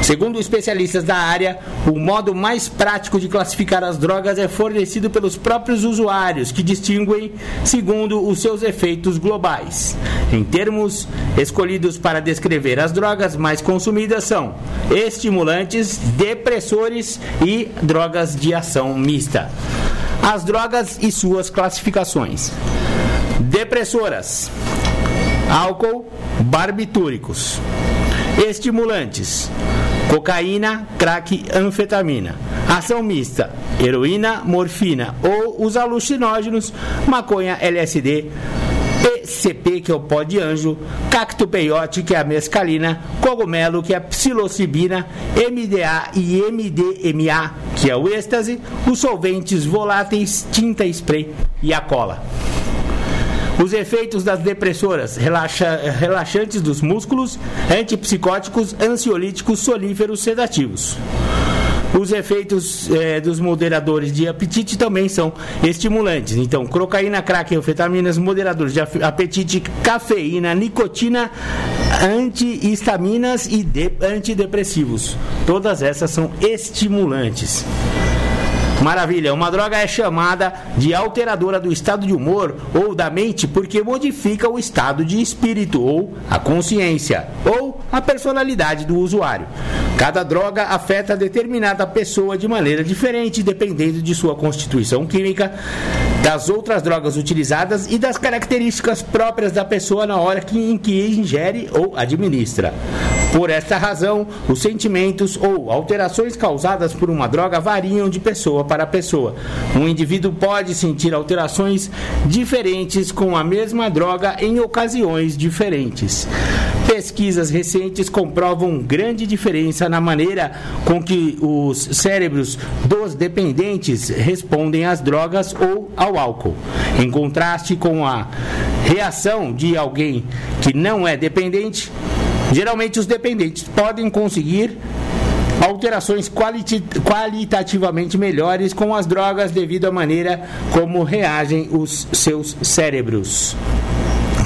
Segundo especialistas da área, o modo mais prático de classificar as drogas é fornecido pelos próprios usuários, que distinguem segundo os seus efeitos globais. Em termos escolhidos para descrever as drogas mais consumidas são estimulantes, depressores e drogas de ação mista. As drogas e suas classificações. Depressoras: álcool, barbitúricos. Estimulantes: cocaína, crack, anfetamina. Ação mista: heroína, morfina ou os alucinógenos, maconha, LSD, PCP, que é o pó de anjo, cacto peiote, que é a mescalina, cogumelo, que é a psilocibina, MDA e MDMA, que é o êxtase, os solventes voláteis, tinta spray e a cola. Os efeitos das depressoras, relaxa, relaxantes dos músculos, antipsicóticos, ansiolíticos, soníferos, sedativos. Os efeitos eh, dos moderadores de apetite também são estimulantes. Então, cocaína, crack, anfetaminas, moderadores de apetite, cafeína, nicotina, antihistaminas e antidepressivos. Todas essas são estimulantes. Maravilha, uma droga é chamada de alteradora do estado de humor ou da mente porque modifica o estado de espírito ou a consciência ou a personalidade do usuário. Cada droga afeta determinada pessoa de maneira diferente, dependendo de sua constituição química, das outras drogas utilizadas e das características próprias da pessoa na hora que, em que ingere ou administra. Por esta razão, os sentimentos ou alterações causadas por uma droga variam de pessoa para pessoa. Um indivíduo pode sentir alterações diferentes com a mesma droga em ocasiões diferentes. Pesquisas recentes comprovam grande diferença na maneira com que os cérebros dos dependentes respondem às drogas ou ao álcool, em contraste com a reação de alguém que não é dependente. Geralmente, os dependentes podem conseguir alterações qualitativamente melhores com as drogas devido à maneira como reagem os seus cérebros.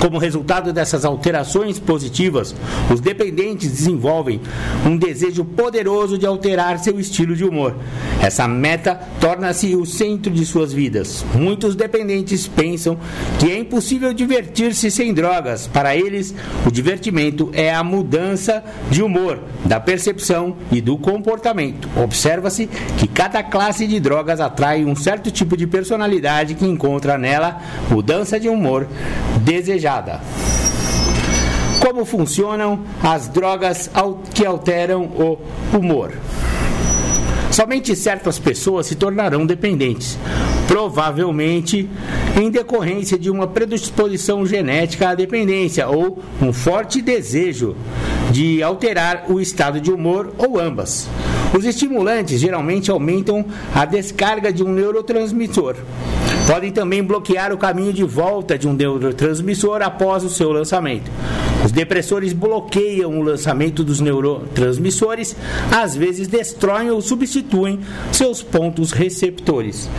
Como resultado dessas alterações positivas, os dependentes desenvolvem um desejo poderoso de alterar seu estilo de humor. Essa meta torna-se o centro de suas vidas. Muitos dependentes pensam que é impossível divertir-se sem drogas. Para eles, o divertimento é a mudança de humor, da percepção e do comportamento. Observa-se que cada classe de drogas atrai um certo tipo de personalidade que encontra nela mudança de humor desejada como funcionam as drogas que alteram o humor? Somente certas pessoas se tornarão dependentes, provavelmente em decorrência de uma predisposição genética à dependência ou um forte desejo de alterar o estado de humor ou ambas. Os estimulantes geralmente aumentam a descarga de um neurotransmissor. Podem também bloquear o caminho de volta de um neurotransmissor após o seu lançamento. Os depressores bloqueiam o lançamento dos neurotransmissores, às vezes destroem ou substituem seus pontos receptores.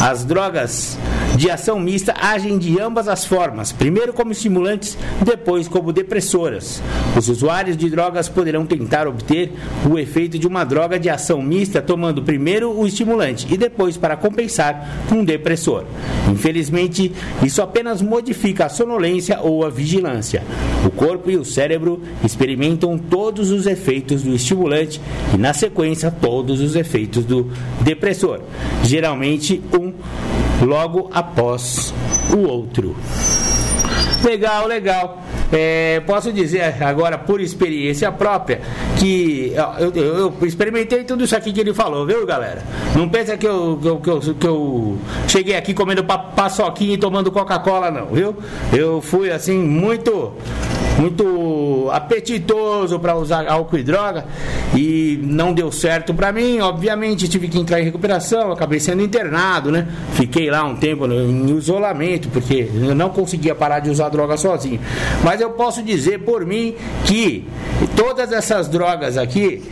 As drogas de ação mista agem de ambas as formas, primeiro como estimulantes, depois como depressoras. Os usuários de drogas poderão tentar obter o efeito de uma droga de ação mista tomando primeiro o estimulante e depois, para compensar, um depressor. Infelizmente, isso apenas modifica a sonolência ou a vigilância. O corpo e o cérebro experimentam todos os efeitos do estimulante e, na sequência, todos os efeitos do depressor. Geralmente, um logo após o outro. Legal, legal. É, posso dizer agora por experiência própria que eu, eu, eu, experimentei tudo isso aqui que ele falou, viu galera? Não pensa que eu, que eu, que eu, que eu cheguei aqui comendo paçoquinha e tomando Coca-Cola, não, viu? Eu fui assim muito muito apetitoso para usar álcool e droga e não deu certo para mim. Obviamente, tive que entrar em recuperação, acabei sendo internado, né? Fiquei lá um tempo em isolamento porque eu não conseguia parar de usar droga sozinho. Mas eu posso dizer por mim que todas essas drogas aqui,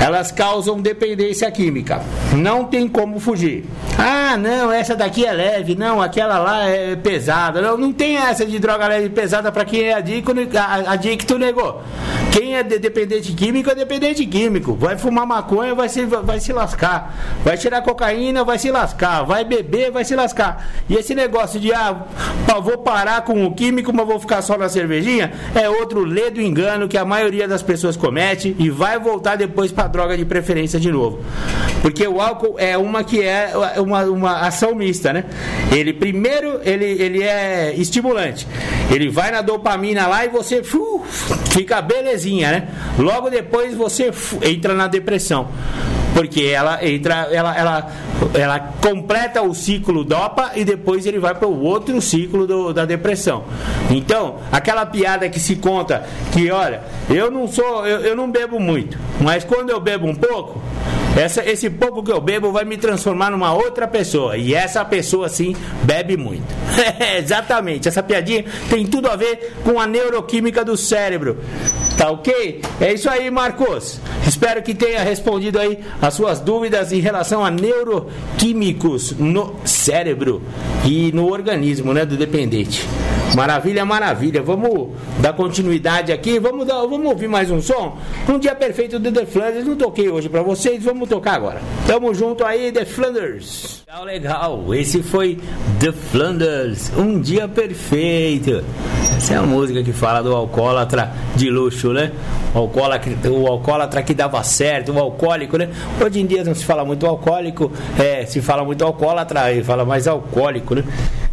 elas causam dependência química. Não tem como fugir. Ah, não, essa daqui é leve, não, aquela lá é pesada. Não, não tem essa de droga leve e pesada para quem é adicto, adicto negou. Quem é dependente químico é dependente químico. Vai fumar maconha, vai se, vai se lascar. Vai tirar cocaína, vai se lascar. Vai beber, vai se lascar. E esse negócio de, ah, vou parar com o químico, mas vou ficar só na cervejinha, é outro ledo engano que a maioria das pessoas comete e vai voltar depois para droga de preferência de novo. Porque o álcool é uma que é uma, uma ação mista, né? Ele primeiro, ele, ele é estimulante. Ele vai na dopamina lá e você uh, fica belezinha, né? Logo depois você entra na depressão porque ela entra, ela, ela, ela completa o ciclo dopa e depois ele vai para o outro ciclo do, da depressão. Então, aquela piada que se conta que, olha, eu não sou, eu, eu não bebo muito, mas quando eu bebo um pouco, essa, esse pouco que eu bebo vai me transformar numa outra pessoa. E essa pessoa, sim, bebe muito. Exatamente. Essa piadinha tem tudo a ver com a neuroquímica do cérebro. Tá ok? É isso aí, Marcos. Espero que tenha respondido aí as suas dúvidas em relação a neuroquímicos no cérebro e no organismo né, do dependente. Maravilha, maravilha. Vamos dar continuidade aqui. Vamos, dar, vamos ouvir mais um som. Um dia perfeito do The Flanders. Não toquei hoje para vocês, vamos tocar agora. Tamo junto aí, The Flanders. Legal, legal. Esse foi The Flanders. Um dia perfeito. Essa é a música que fala do alcoólatra de luxo, né? O alcoólatra, o alcoólatra que dava certo, o alcoólico, né? Hoje em dia não se fala muito alcoólico, é, se fala muito alcoólatra fala mais alcoólico, né?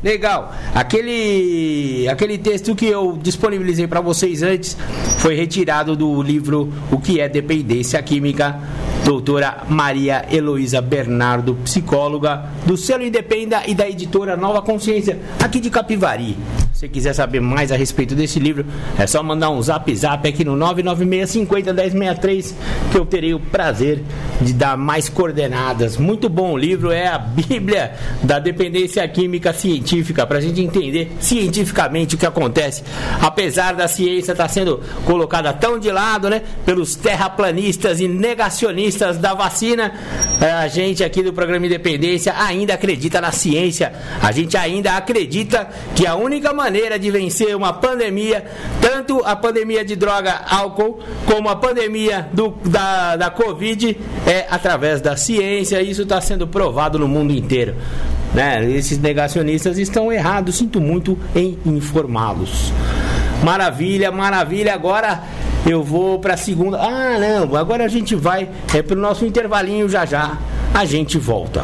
Legal. Aquele, aquele texto que eu disponibilizei para vocês antes foi retirado do livro O que é Dependência Química, doutora Maria Heloísa Bernardo, psicóloga do selo Independa e da editora Nova Consciência, aqui de Capivari. Se você quiser saber mais a respeito desse livro, é só mandar um zap zap aqui no 99650 1063 que eu terei o prazer de dar mais coordenadas. Muito bom o livro, é a Bíblia da dependência química científica, para a gente entender cientificamente o que acontece. Apesar da ciência estar tá sendo colocada tão de lado, né, pelos terraplanistas e negacionistas da vacina, é, a gente aqui do programa Independência ainda acredita na ciência. A gente ainda acredita que a única maneira maneira de vencer uma pandemia, tanto a pandemia de droga, álcool, como a pandemia do, da, da Covid, é através da ciência. Isso está sendo provado no mundo inteiro. Né? Esses negacionistas estão errados, sinto muito em informá-los. Maravilha, maravilha. Agora eu vou para a segunda. Ah, não, agora a gente vai é, para o nosso intervalinho já já. A gente volta.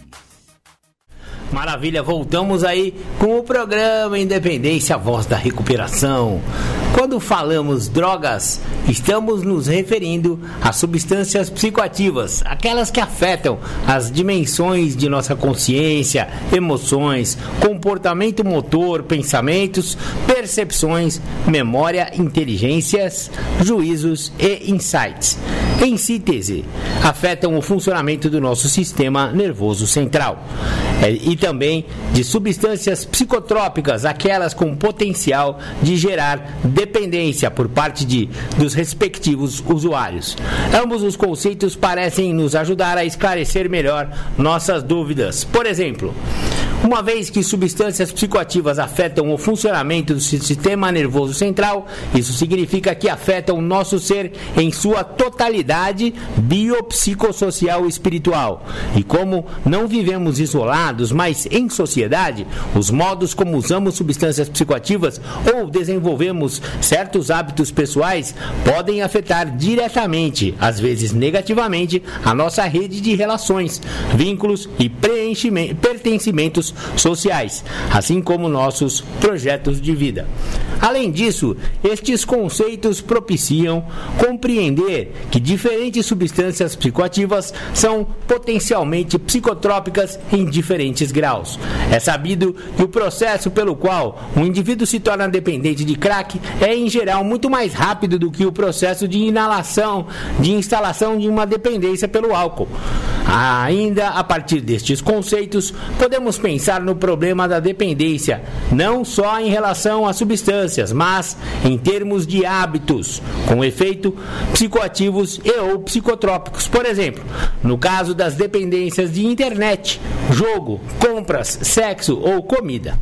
Maravilha, voltamos aí com o programa Independência, voz da recuperação. Quando falamos drogas, estamos nos referindo a substâncias psicoativas, aquelas que afetam as dimensões de nossa consciência, emoções, comportamento motor, pensamentos, percepções, memória, inteligências, juízos e insights. Em síntese, afetam o funcionamento do nosso sistema nervoso central. É, e também de substâncias psicotrópicas, aquelas com potencial de gerar dependência por parte de, dos respectivos usuários. Ambos os conceitos parecem nos ajudar a esclarecer melhor nossas dúvidas. Por exemplo, uma vez que substâncias psicoativas afetam o funcionamento do sistema nervoso central, isso significa que afetam o nosso ser em sua totalidade biopsicossocial espiritual. E como não vivemos isolados, mas em sociedade, os modos como usamos substâncias psicoativas ou desenvolvemos certos hábitos pessoais podem afetar diretamente, às vezes negativamente, a nossa rede de relações, vínculos e pertencimentos sociais, assim como nossos projetos de vida. Além disso, estes conceitos propiciam compreender que diferentes substâncias psicoativas são potencialmente psicotrópicas em diferentes graus. É sabido que o processo pelo qual um indivíduo se torna dependente de crack é, em geral, muito mais rápido do que o processo de inalação, de instalação de uma dependência pelo álcool. Ainda a partir destes conceitos, podemos pensar no problema da dependência, não só em relação às substâncias, mas em termos de hábitos, com efeito psicoativos e ou psicotrópicos. Por exemplo, no caso das dependências de internet, jogo, compras, sexo ou comida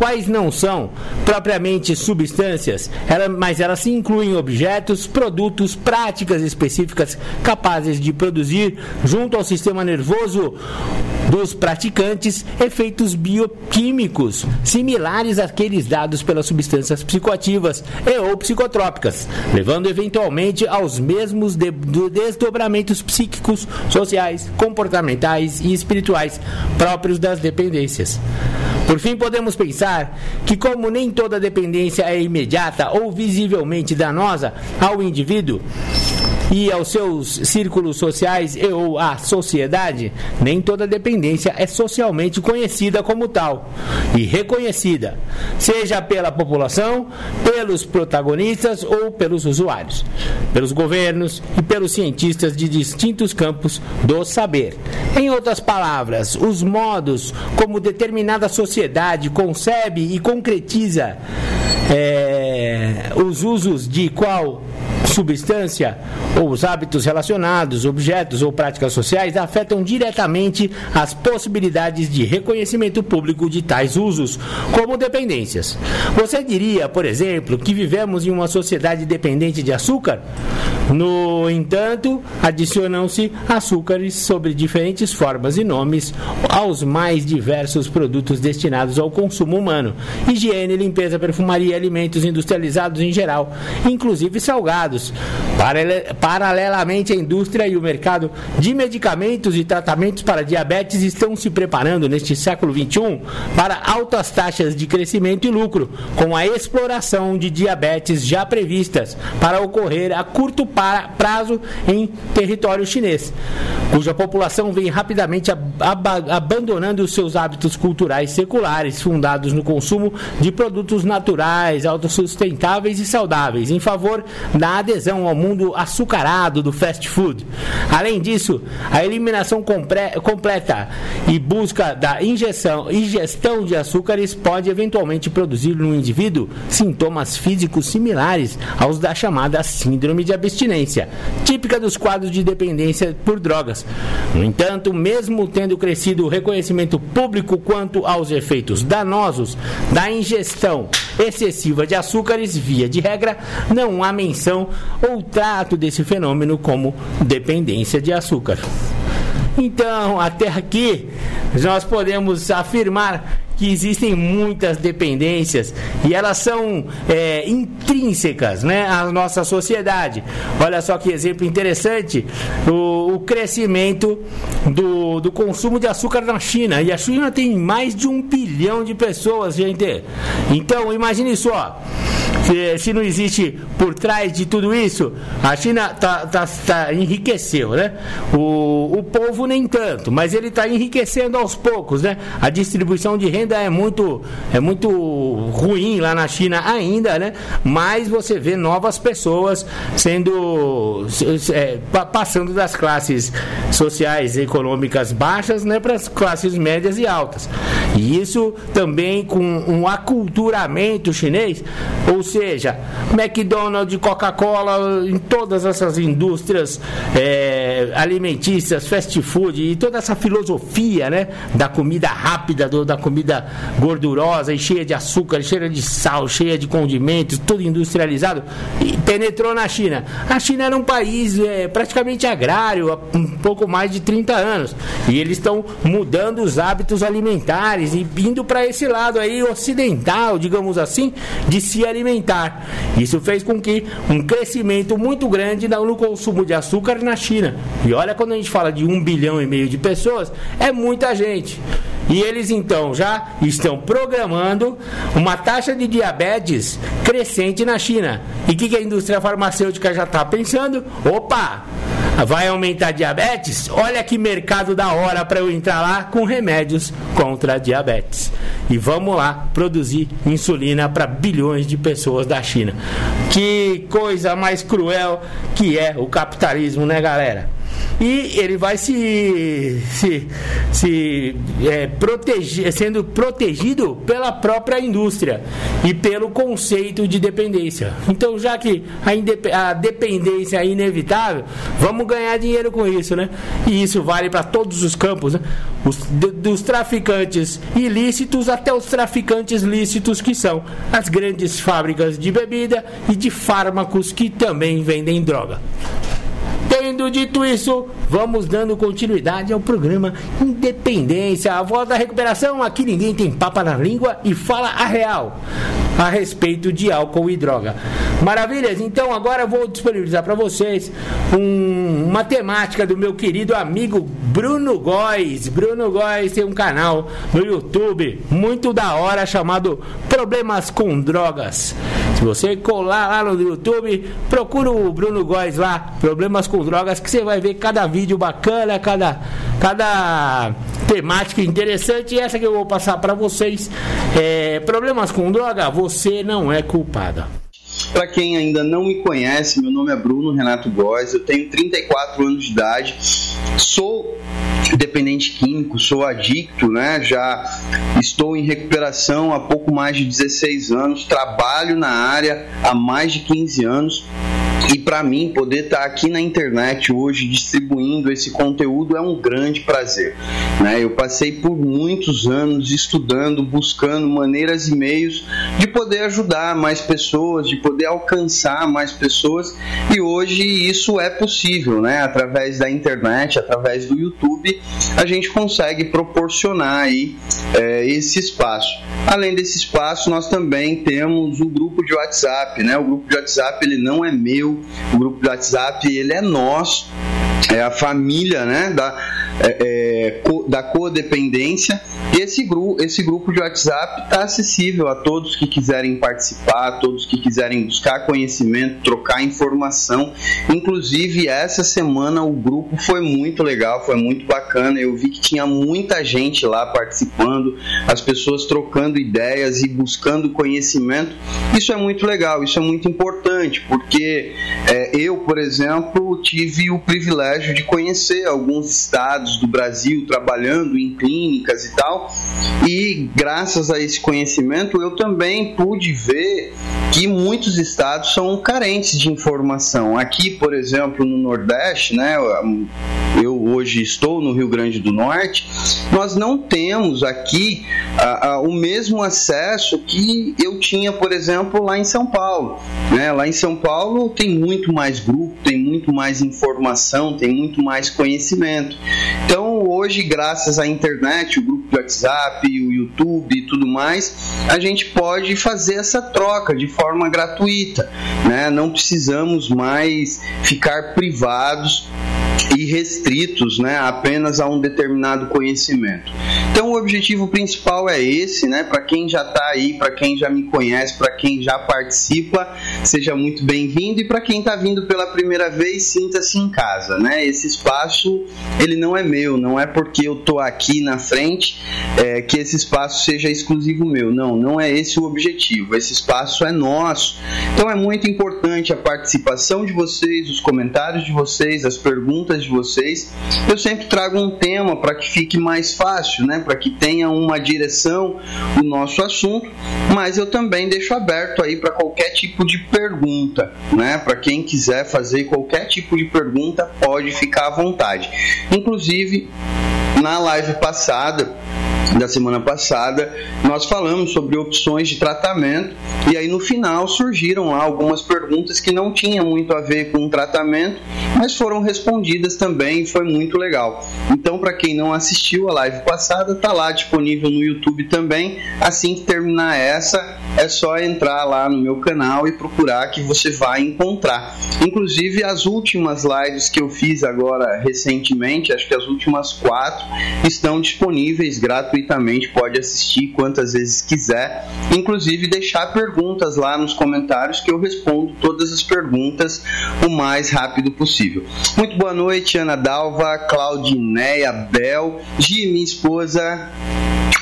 quais não são propriamente substâncias, mas elas se incluem objetos, produtos, práticas específicas capazes de produzir, junto ao sistema nervoso dos praticantes, efeitos bioquímicos similares àqueles dados pelas substâncias psicoativas e ou psicotrópicas, levando eventualmente aos mesmos de desdobramentos psíquicos, sociais, comportamentais e espirituais próprios das dependências. Por fim, podemos pensar que, como nem toda dependência é imediata ou visivelmente danosa ao indivíduo, e aos seus círculos sociais e ou à sociedade, nem toda dependência é socialmente conhecida como tal e reconhecida, seja pela população, pelos protagonistas ou pelos usuários, pelos governos e pelos cientistas de distintos campos do saber. Em outras palavras, os modos como determinada sociedade concebe e concretiza é, os usos de qual substância ou os hábitos relacionados, objetos ou práticas sociais afetam diretamente as possibilidades de reconhecimento público de tais usos, como dependências. Você diria, por exemplo, que vivemos em uma sociedade dependente de açúcar? No entanto, adicionam-se açúcares sobre diferentes formas e nomes aos mais diversos produtos destinados ao consumo humano: higiene, limpeza, perfumaria, alimentos industrializados em geral, inclusive salgados. Paralelamente, a indústria e o mercado de medicamentos e tratamentos para diabetes estão se preparando neste século XXI para altas taxas de crescimento e lucro, com a exploração de diabetes já previstas para ocorrer a curto prazo em território chinês, cuja população vem rapidamente ab abandonando os seus hábitos culturais seculares, fundados no consumo de produtos naturais, autossustentáveis e saudáveis, em favor da adesão ao mundo açucarado do fast food. Além disso, a eliminação completa e busca da injeção, ingestão de açúcares pode eventualmente produzir no indivíduo sintomas físicos similares aos da chamada síndrome de abstinência, típica dos quadros de dependência por drogas. No entanto, mesmo tendo crescido o reconhecimento público quanto aos efeitos danosos da ingestão excessiva de açúcares, via de regra, não há menção ou trato desse fenômeno como dependência de açúcar. Então, até aqui, nós podemos afirmar que existem muitas dependências e elas são é, intrínsecas né, à nossa sociedade. Olha só que exemplo interessante: o, o crescimento do, do consumo de açúcar na China. E a China tem mais de um bilhão de pessoas, gente. Então, imagine só. Se, se, não existe por trás de tudo isso, a China tá, tá, tá enriqueceu, né? O, o povo nem tanto, mas ele está enriquecendo aos poucos, né? A distribuição de renda é muito, é muito ruim lá na China ainda, né? Mas você vê novas pessoas sendo é, passando das classes sociais e econômicas baixas, né, para as classes médias e altas. E isso também com um aculturamento chinês, ou seja seja, McDonald's, Coca-Cola, em todas essas indústrias é, alimentícias, fast food e toda essa filosofia né, da comida rápida, do, da comida gordurosa e cheia de açúcar, cheia de sal, cheia de condimentos, tudo industrializado, penetrou na China. A China era um país é, praticamente agrário há um pouco mais de 30 anos e eles estão mudando os hábitos alimentares e indo para esse lado aí ocidental, digamos assim, de se alimentar. Isso fez com que um crescimento muito grande no consumo de açúcar na China. E olha quando a gente fala de um bilhão e meio de pessoas, é muita gente. E eles então já estão programando uma taxa de diabetes crescente na China. E o que, que a indústria farmacêutica já está pensando? Opa! Vai aumentar diabetes? Olha que mercado da hora para eu entrar lá com remédios contra diabetes. E vamos lá produzir insulina para bilhões de pessoas da China. Que coisa mais cruel que é o capitalismo, né, galera? E ele vai se, se, se é, proteger, sendo protegido pela própria indústria e pelo conceito de dependência. Então, já que a, a dependência é inevitável, vamos ganhar dinheiro com isso, né? E isso vale para todos os campos, né? Os, dos traficantes ilícitos até os traficantes lícitos, que são as grandes fábricas de bebida e de fármacos que também vendem droga. Tendo dito isso, vamos dando continuidade ao programa Independência, a voz da recuperação. Aqui ninguém tem papa na língua e fala a real a respeito de álcool e droga. Maravilhas? Então agora vou disponibilizar para vocês um, uma temática do meu querido amigo Bruno Góes. Bruno Góes tem um canal no YouTube muito da hora chamado Problemas com Drogas. Se você colar lá no YouTube, procura o Bruno Góes lá, Problemas com Drogas, que você vai ver cada vídeo bacana, cada, cada temática interessante. E essa que eu vou passar para vocês. É, problemas com droga, você não é culpada. Para quem ainda não me conhece, meu nome é Bruno Renato Góes, eu tenho 34 anos de idade, sou dependente químico, sou adicto, né? Já estou em recuperação há pouco mais de 16 anos, trabalho na área há mais de 15 anos e para mim, poder estar tá aqui na internet hoje distribuindo esse conteúdo é um grande prazer. Né? Eu passei por muitos anos estudando, buscando maneiras e meios de poder ajudar mais pessoas, de poder alcançar mais pessoas, e hoje isso é possível, né? através da internet, através do YouTube, a gente consegue proporcionar aí, é, esse espaço. Além desse espaço, nós também temos o grupo de WhatsApp. Né? O grupo de WhatsApp ele não é meu, o grupo do WhatsApp ele é nosso, é a família né, da, é, é, da codependência. Esse, gru esse grupo de WhatsApp está acessível a todos que quiserem participar, a todos que quiserem buscar conhecimento, trocar informação. Inclusive, essa semana o grupo foi muito legal, foi muito bacana. Eu vi que tinha muita gente lá participando, as pessoas trocando ideias e buscando conhecimento. Isso é muito legal, isso é muito importante, porque é, eu, por exemplo, tive o privilégio de conhecer alguns estados estados do Brasil trabalhando em clínicas e tal. E graças a esse conhecimento eu também pude ver que muitos estados são carentes de informação. Aqui, por exemplo, no Nordeste, né, eu hoje estou no Rio Grande do Norte, nós não temos aqui a, a, o mesmo acesso que eu tinha, por exemplo, lá em São Paulo. Né? Lá em São Paulo tem muito mais grupo, tem muito mais informação, tem muito mais conhecimento. Então, hoje, graças à internet, o grupo de WhatsApp, o YouTube e tudo mais, a gente pode fazer essa troca de forma gratuita. Né? Não precisamos mais ficar privados e restritos né, apenas a um determinado conhecimento. Então o objetivo principal é esse, né? Para quem já está aí, para quem já me conhece, para quem já participa, seja muito bem-vindo e para quem está vindo pela primeira vez, sinta-se em casa, né? Esse espaço ele não é meu, não é porque eu tô aqui na frente é, que esse espaço seja exclusivo meu. Não, não é esse o objetivo. Esse espaço é nosso. Então é muito importante a participação de vocês, os comentários de vocês, as perguntas perguntas de vocês. Eu sempre trago um tema para que fique mais fácil, né? Para que tenha uma direção o nosso assunto, mas eu também deixo aberto aí para qualquer tipo de pergunta, né? Para quem quiser fazer qualquer tipo de pergunta, pode ficar à vontade. Inclusive, na live passada, da semana passada, nós falamos sobre opções de tratamento e aí no final surgiram lá algumas perguntas que não tinham muito a ver com o tratamento, mas foram respondidas também foi muito legal. Então, para quem não assistiu a live passada, tá lá disponível no YouTube também. Assim que terminar essa, é só entrar lá no meu canal e procurar que você vai encontrar. Inclusive as últimas lives que eu fiz agora recentemente, acho que as últimas quatro, estão disponíveis gratuitamente gratuitamente, pode assistir quantas vezes quiser, inclusive deixar perguntas lá nos comentários que eu respondo todas as perguntas o mais rápido possível. Muito boa noite, Ana Dalva, Claudineia, Bel, Gi, minha esposa,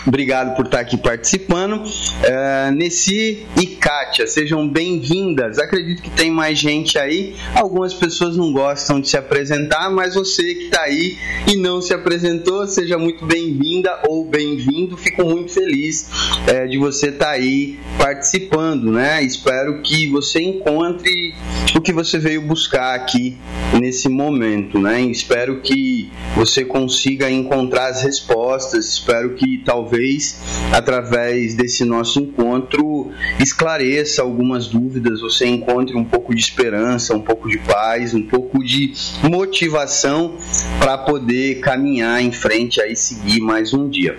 Obrigado por estar aqui participando. Uh, Nessi e Kátia, sejam bem-vindas. Acredito que tem mais gente aí. Algumas pessoas não gostam de se apresentar, mas você que está aí e não se apresentou, seja muito bem-vinda ou bem-vindo. Fico muito feliz uh, de você estar tá aí participando, né? Espero que você encontre o que você veio buscar aqui nesse momento, né? Espero que você consiga encontrar as respostas. Espero que talvez talvez através desse nosso encontro esclareça algumas dúvidas, você encontre um pouco de esperança, um pouco de paz, um pouco de motivação para poder caminhar em frente e seguir mais um dia.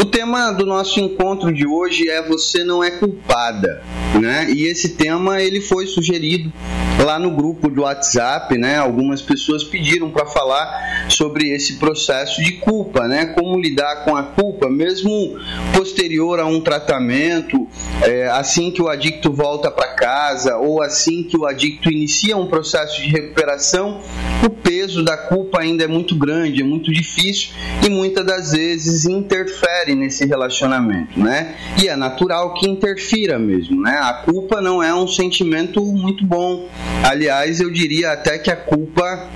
O tema do nosso encontro de hoje é você não é culpada, né? E esse tema ele foi sugerido lá no grupo do WhatsApp, né? Algumas pessoas pediram para falar sobre esse processo de culpa, né? Como lidar com a culpa, mesmo posterior a um tratamento, é, assim que o adicto volta para casa ou assim que o adicto inicia um processo de recuperação, o peso da culpa ainda é muito grande, é muito difícil e muitas das vezes interfere nesse relacionamento, né? E é natural que interfira mesmo, né? A culpa não é um sentimento muito bom. Aliás, eu diria até que a culpa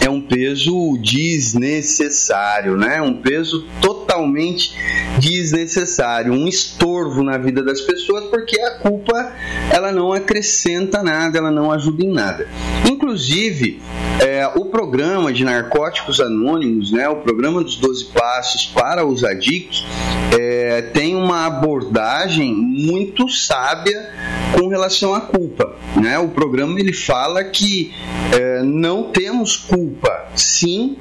é um peso desnecessário, né? Um peso totalmente desnecessário, um estorvo na vida das pessoas, porque a culpa ela não acrescenta nada, ela não ajuda em nada. Inclusive, é, o programa de narcóticos anônimos, né? O programa dos 12 passos para os adictos, é, tem uma abordagem muito sábia com relação à culpa, né? O programa ele fala que é, não temos culpa, sim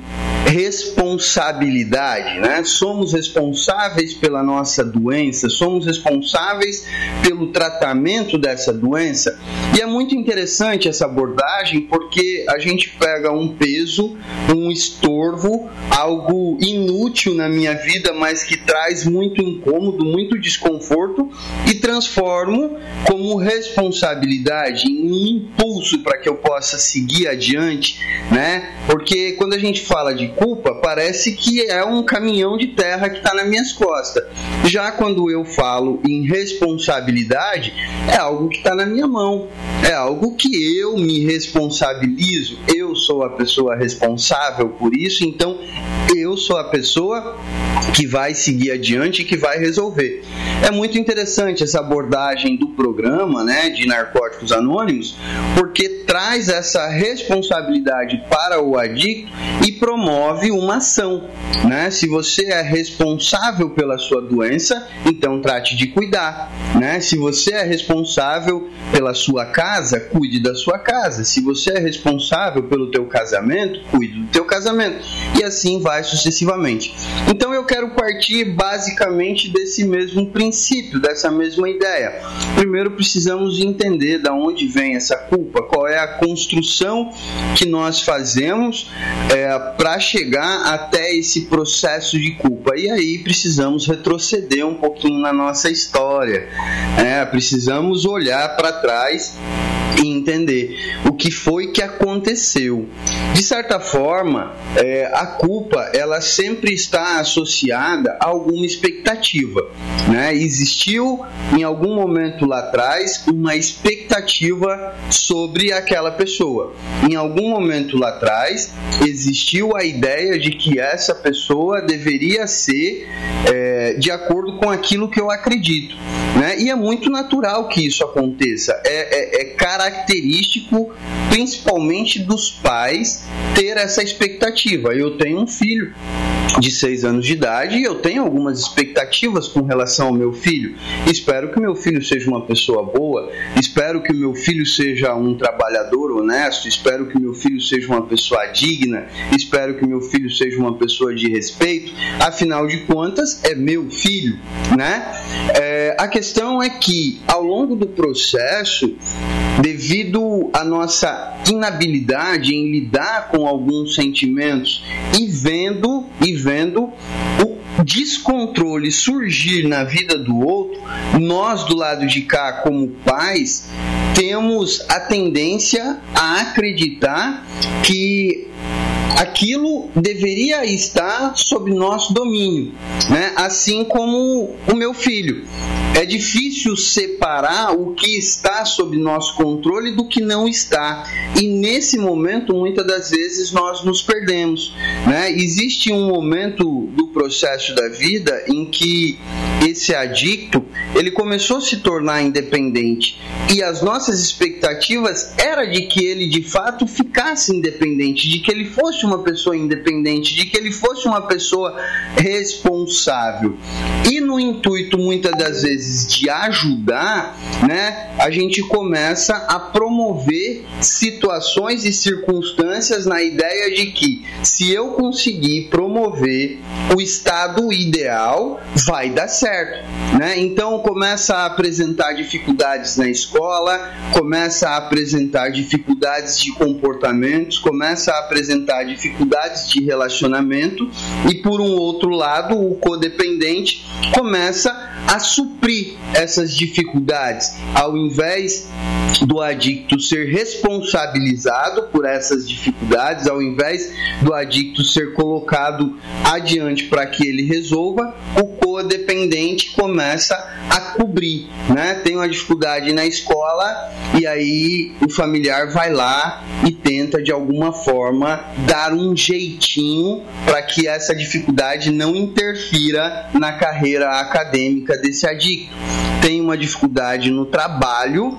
responsabilidade, né? Somos responsáveis pela nossa doença, somos responsáveis pelo tratamento dessa doença. E é muito interessante essa abordagem porque a gente pega um peso, um estorvo, algo inútil na minha vida, mas que traz muito incômodo, muito desconforto e transformo como responsabilidade, em um impulso para que eu possa seguir adiante, né? Porque quando a gente fala de culpa, parece que é um caminhão de terra que está nas minhas costas. Já quando eu falo em responsabilidade, é algo que está na minha mão, é algo que eu me responsabilizo, eu sou a pessoa responsável por isso, então eu sou a pessoa que vai seguir adiante e que vai resolver. É muito interessante essa abordagem do programa, né, de narcóticos anônimos, porque traz essa responsabilidade para o adicto e promove uma ação, né? Se você é responsável pela sua doença, então trate de cuidar, né? Se você é responsável pela sua casa, cuide da sua casa. Se você é responsável pelo teu casamento, cuide do teu casamento. E assim vai sucessivamente. Então eu quero partir basicamente desse mesmo princípio, dessa mesma ideia. Primeiro precisamos entender da onde vem essa culpa, qual é a construção que nós fazemos é, para chegar até esse processo de culpa. E aí precisamos retroceder um pouquinho na nossa história, é, precisamos olhar para trás e entender o que foi que aconteceu. De certa forma, é, a culpa ela sempre está associada a alguma expectativa. Né? Existiu em algum momento lá atrás uma expectativa sobre aquela pessoa. Em algum momento lá atrás existiu a ideia de que essa pessoa deveria ser é, de acordo com aquilo que eu acredito. Né? E é muito natural que isso aconteça. É, é, é característico, principalmente dos pais, ter essa expectativa. Eu tenho um filho de seis anos de idade e eu tenho algumas expectativas com relação ao meu filho. Espero que meu filho seja uma pessoa boa, espero que meu filho seja um trabalhador honesto, espero que meu filho seja uma pessoa digna, espero que meu filho seja uma pessoa de respeito. Afinal de contas, é meu filho, né? É, a questão é que ao longo do processo, devido à nossa inabilidade em lidar com alguns sentimentos e vendo e vendo o descontrole surgir na vida do outro, nós do lado de cá, como pais, temos a tendência a acreditar que aquilo deveria estar sob nosso domínio, né? assim como o meu filho. É difícil separar o que está sob nosso controle do que não está. E nesse momento, muitas das vezes, nós nos perdemos. Né? Existe um momento do processo da vida em que esse adicto ele começou a se tornar independente e as nossas expectativas era de que ele de fato ficasse independente, de que ele fosse uma pessoa independente, de que ele fosse uma pessoa responsável. E no intuito muitas das vezes de ajudar, né, a gente começa a promover situações e circunstâncias na ideia de que se eu conseguir promover o estado ideal, vai dar certo, né? Então começa a apresentar dificuldades na escola, começa a apresentar dificuldades de comportamentos, começa a apresentar dificuldades de relacionamento e por um outro lado, o codependente começa a suprir essas dificuldades, ao invés do adicto ser responsabilizado por essas dificuldades, ao invés do adicto ser colocado adiante para que ele resolva, o codependente começa a cobrir, né? Tem uma dificuldade na escola e aí o familiar vai lá e tenta de alguma forma dar um jeitinho para que essa dificuldade não interfira na carreira acadêmica desse adicto. Tem uma dificuldade no trabalho,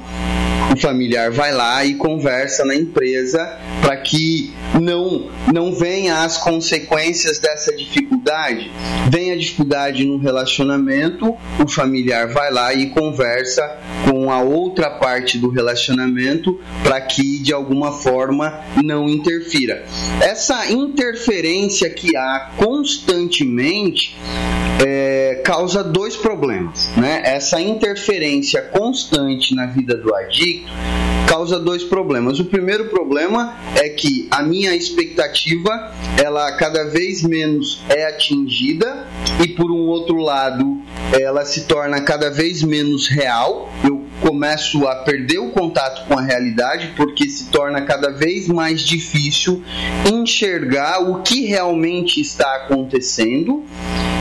o familiar vai lá e conversa na empresa para que não não venha as consequências dessa dificuldade. Vem a dificuldade no relacionamento, o familiar vai lá e conversa com a outra parte do relacionamento para que de alguma forma não interfira. Essa interferência que há constantemente é, causa dois problemas. Né? Essa interferência constante na vida do causa dois problemas. O primeiro problema é que a minha expectativa ela cada vez menos é atingida e por um outro lado ela se torna cada vez menos real. Eu começo a perder o contato com a realidade porque se torna cada vez mais difícil enxergar o que realmente está acontecendo.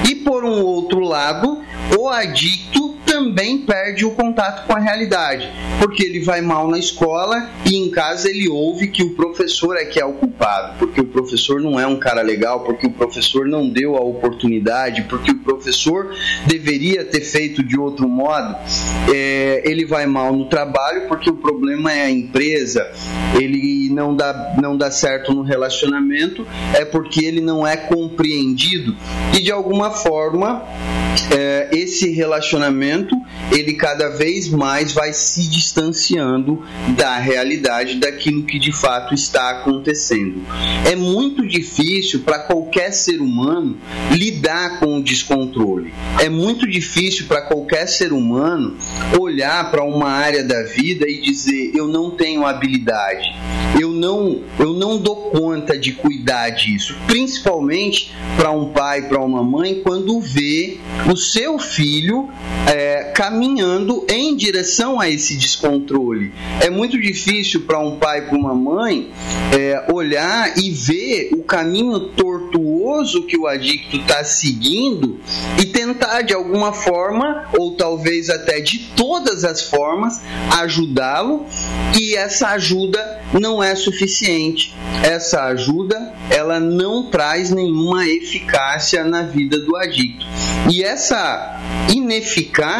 E por um outro lado, o adicto também perde o contato com a realidade, porque ele vai mal na escola e em casa ele ouve que o professor é que é o culpado, porque o professor não é um cara legal, porque o professor não deu a oportunidade, porque o professor deveria ter feito de outro modo. É, ele vai mal no trabalho porque o problema é a empresa, ele não dá, não dá certo no relacionamento, é porque ele não é compreendido e de alguma forma é, esse relacionamento ele cada vez mais vai se distanciando da realidade daquilo que de fato está acontecendo. É muito difícil para qualquer ser humano lidar com o descontrole. É muito difícil para qualquer ser humano olhar para uma área da vida e dizer eu não tenho habilidade, eu não eu não dou conta de cuidar disso, principalmente para um pai, para uma mãe quando vê o seu filho é, caminhando em direção a esse descontrole. É muito difícil para um pai, para uma mãe, é, olhar e ver o caminho tortuoso que o adicto está seguindo e tentar de alguma forma, ou talvez até de todas as formas, ajudá-lo. E essa ajuda não é suficiente. Essa ajuda ela não traz nenhuma eficácia na vida do adicto. E essa ineficácia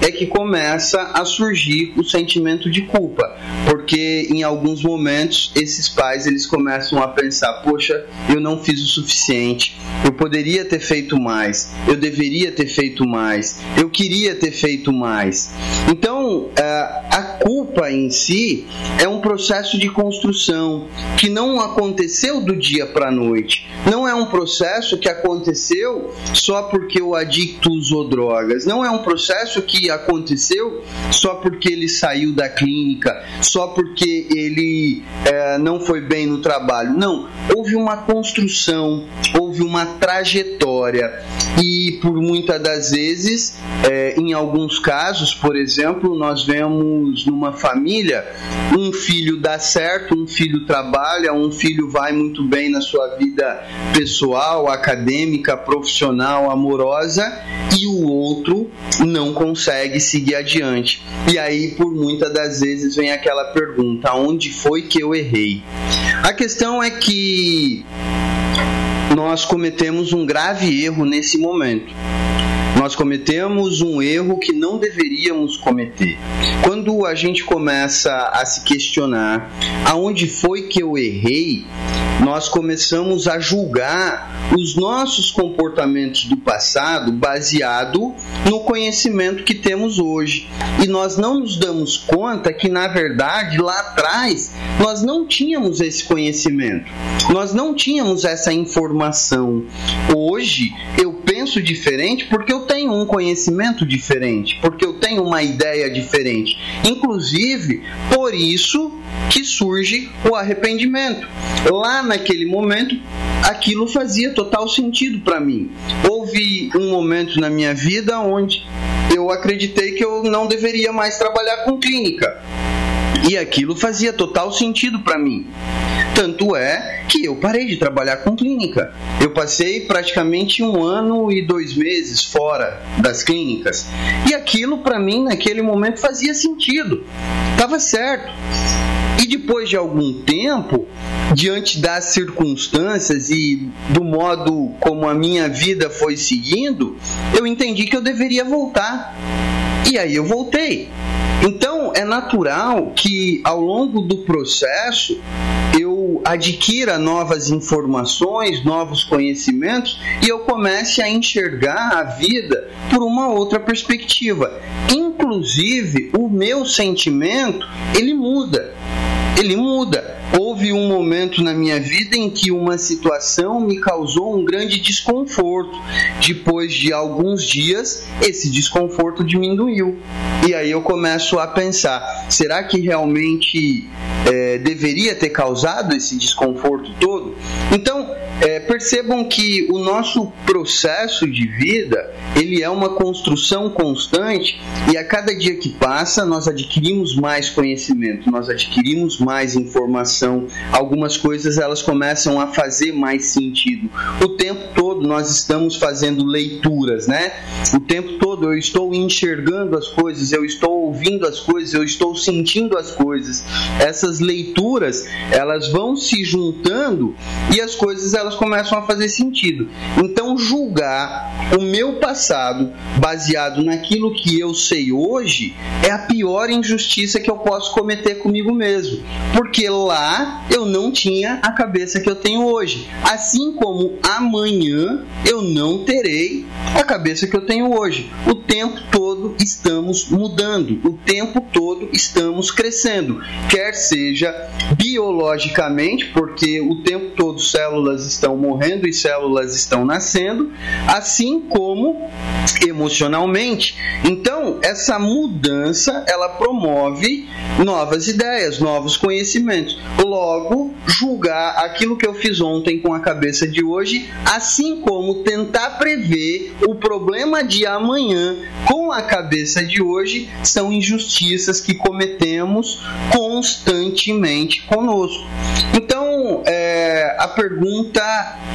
é que começa a surgir o sentimento de culpa, porque em alguns momentos esses pais eles começam a pensar: poxa, eu não fiz o suficiente, eu poderia ter feito mais, eu deveria ter feito mais, eu queria ter feito mais. Então, a culpa em si é um processo de construção que não aconteceu do dia para a noite, não é um processo que aconteceu só porque o adicto usou drogas, não é um processo que aconteceu só porque ele saiu da clínica, só porque ele é, não foi bem no trabalho. Não, houve uma construção, houve uma trajetória e por muitas das vezes, é, em alguns casos, por exemplo, nós vemos numa família um filho dá certo, um filho trabalha, um filho vai muito bem na sua vida pessoal, acadêmica, profissional, amorosa e o outro não consegue seguir adiante. E aí, por muitas das vezes, vem aquela pergunta: onde foi que eu errei? A questão é que nós cometemos um grave erro nesse momento. Nós cometemos um erro que não deveríamos cometer. Quando a gente começa a se questionar aonde foi que eu errei, nós começamos a julgar os nossos comportamentos do passado baseado no conhecimento que temos hoje. E nós não nos damos conta que, na verdade, lá atrás, nós não tínhamos esse conhecimento, nós não tínhamos essa informação. Hoje eu penso diferente porque eu tenho um conhecimento diferente, porque eu tenho uma ideia diferente. Inclusive, por isso que surge o arrependimento. Lá naquele momento, aquilo fazia total sentido para mim. Houve um momento na minha vida onde eu acreditei que eu não deveria mais trabalhar com clínica. E aquilo fazia total sentido para mim. Tanto é que eu parei de trabalhar com clínica. Eu passei praticamente um ano e dois meses fora das clínicas. E aquilo para mim naquele momento fazia sentido. Tava certo. E depois de algum tempo, diante das circunstâncias e do modo como a minha vida foi seguindo, eu entendi que eu deveria voltar. E aí eu voltei. Então é natural que ao longo do processo eu adquira novas informações, novos conhecimentos e eu comece a enxergar a vida por uma outra perspectiva. Inclusive, o meu sentimento, ele muda. Ele muda houve um momento na minha vida em que uma situação me causou um grande desconforto. Depois de alguns dias, esse desconforto diminuiu. E aí eu começo a pensar: será que realmente é, deveria ter causado esse desconforto todo? Então, é, percebam que o nosso processo de vida ele é uma construção constante e a cada dia que passa nós adquirimos mais conhecimento, nós adquirimos mais informação, algumas coisas elas começam a fazer mais sentido. O tempo todo nós estamos fazendo leituras, né? O tempo todo eu estou enxergando as coisas, eu estou ouvindo as coisas, eu estou sentindo as coisas. Essas leituras elas vão se juntando e as coisas elas começam a fazer sentido. Então, julgar o meu passado baseado naquilo que eu sei hoje é a pior injustiça que eu posso cometer comigo mesmo, porque lá eu não tinha a cabeça que eu tenho hoje, assim como amanhã eu não terei a cabeça que eu tenho hoje. O tempo todo estamos mudando, o tempo todo estamos crescendo, quer seja biologicamente, porque o tempo todo células estão morrendo e células estão nascendo, assim como emocionalmente. Então, essa mudança, ela promove novas ideias, novos conhecimentos. Logo, julgar aquilo que eu fiz ontem com a cabeça de hoje, assim como tentar prever o problema de amanhã com a cabeça de hoje, são injustiças que cometemos constantemente conosco. Então, é, a pergunta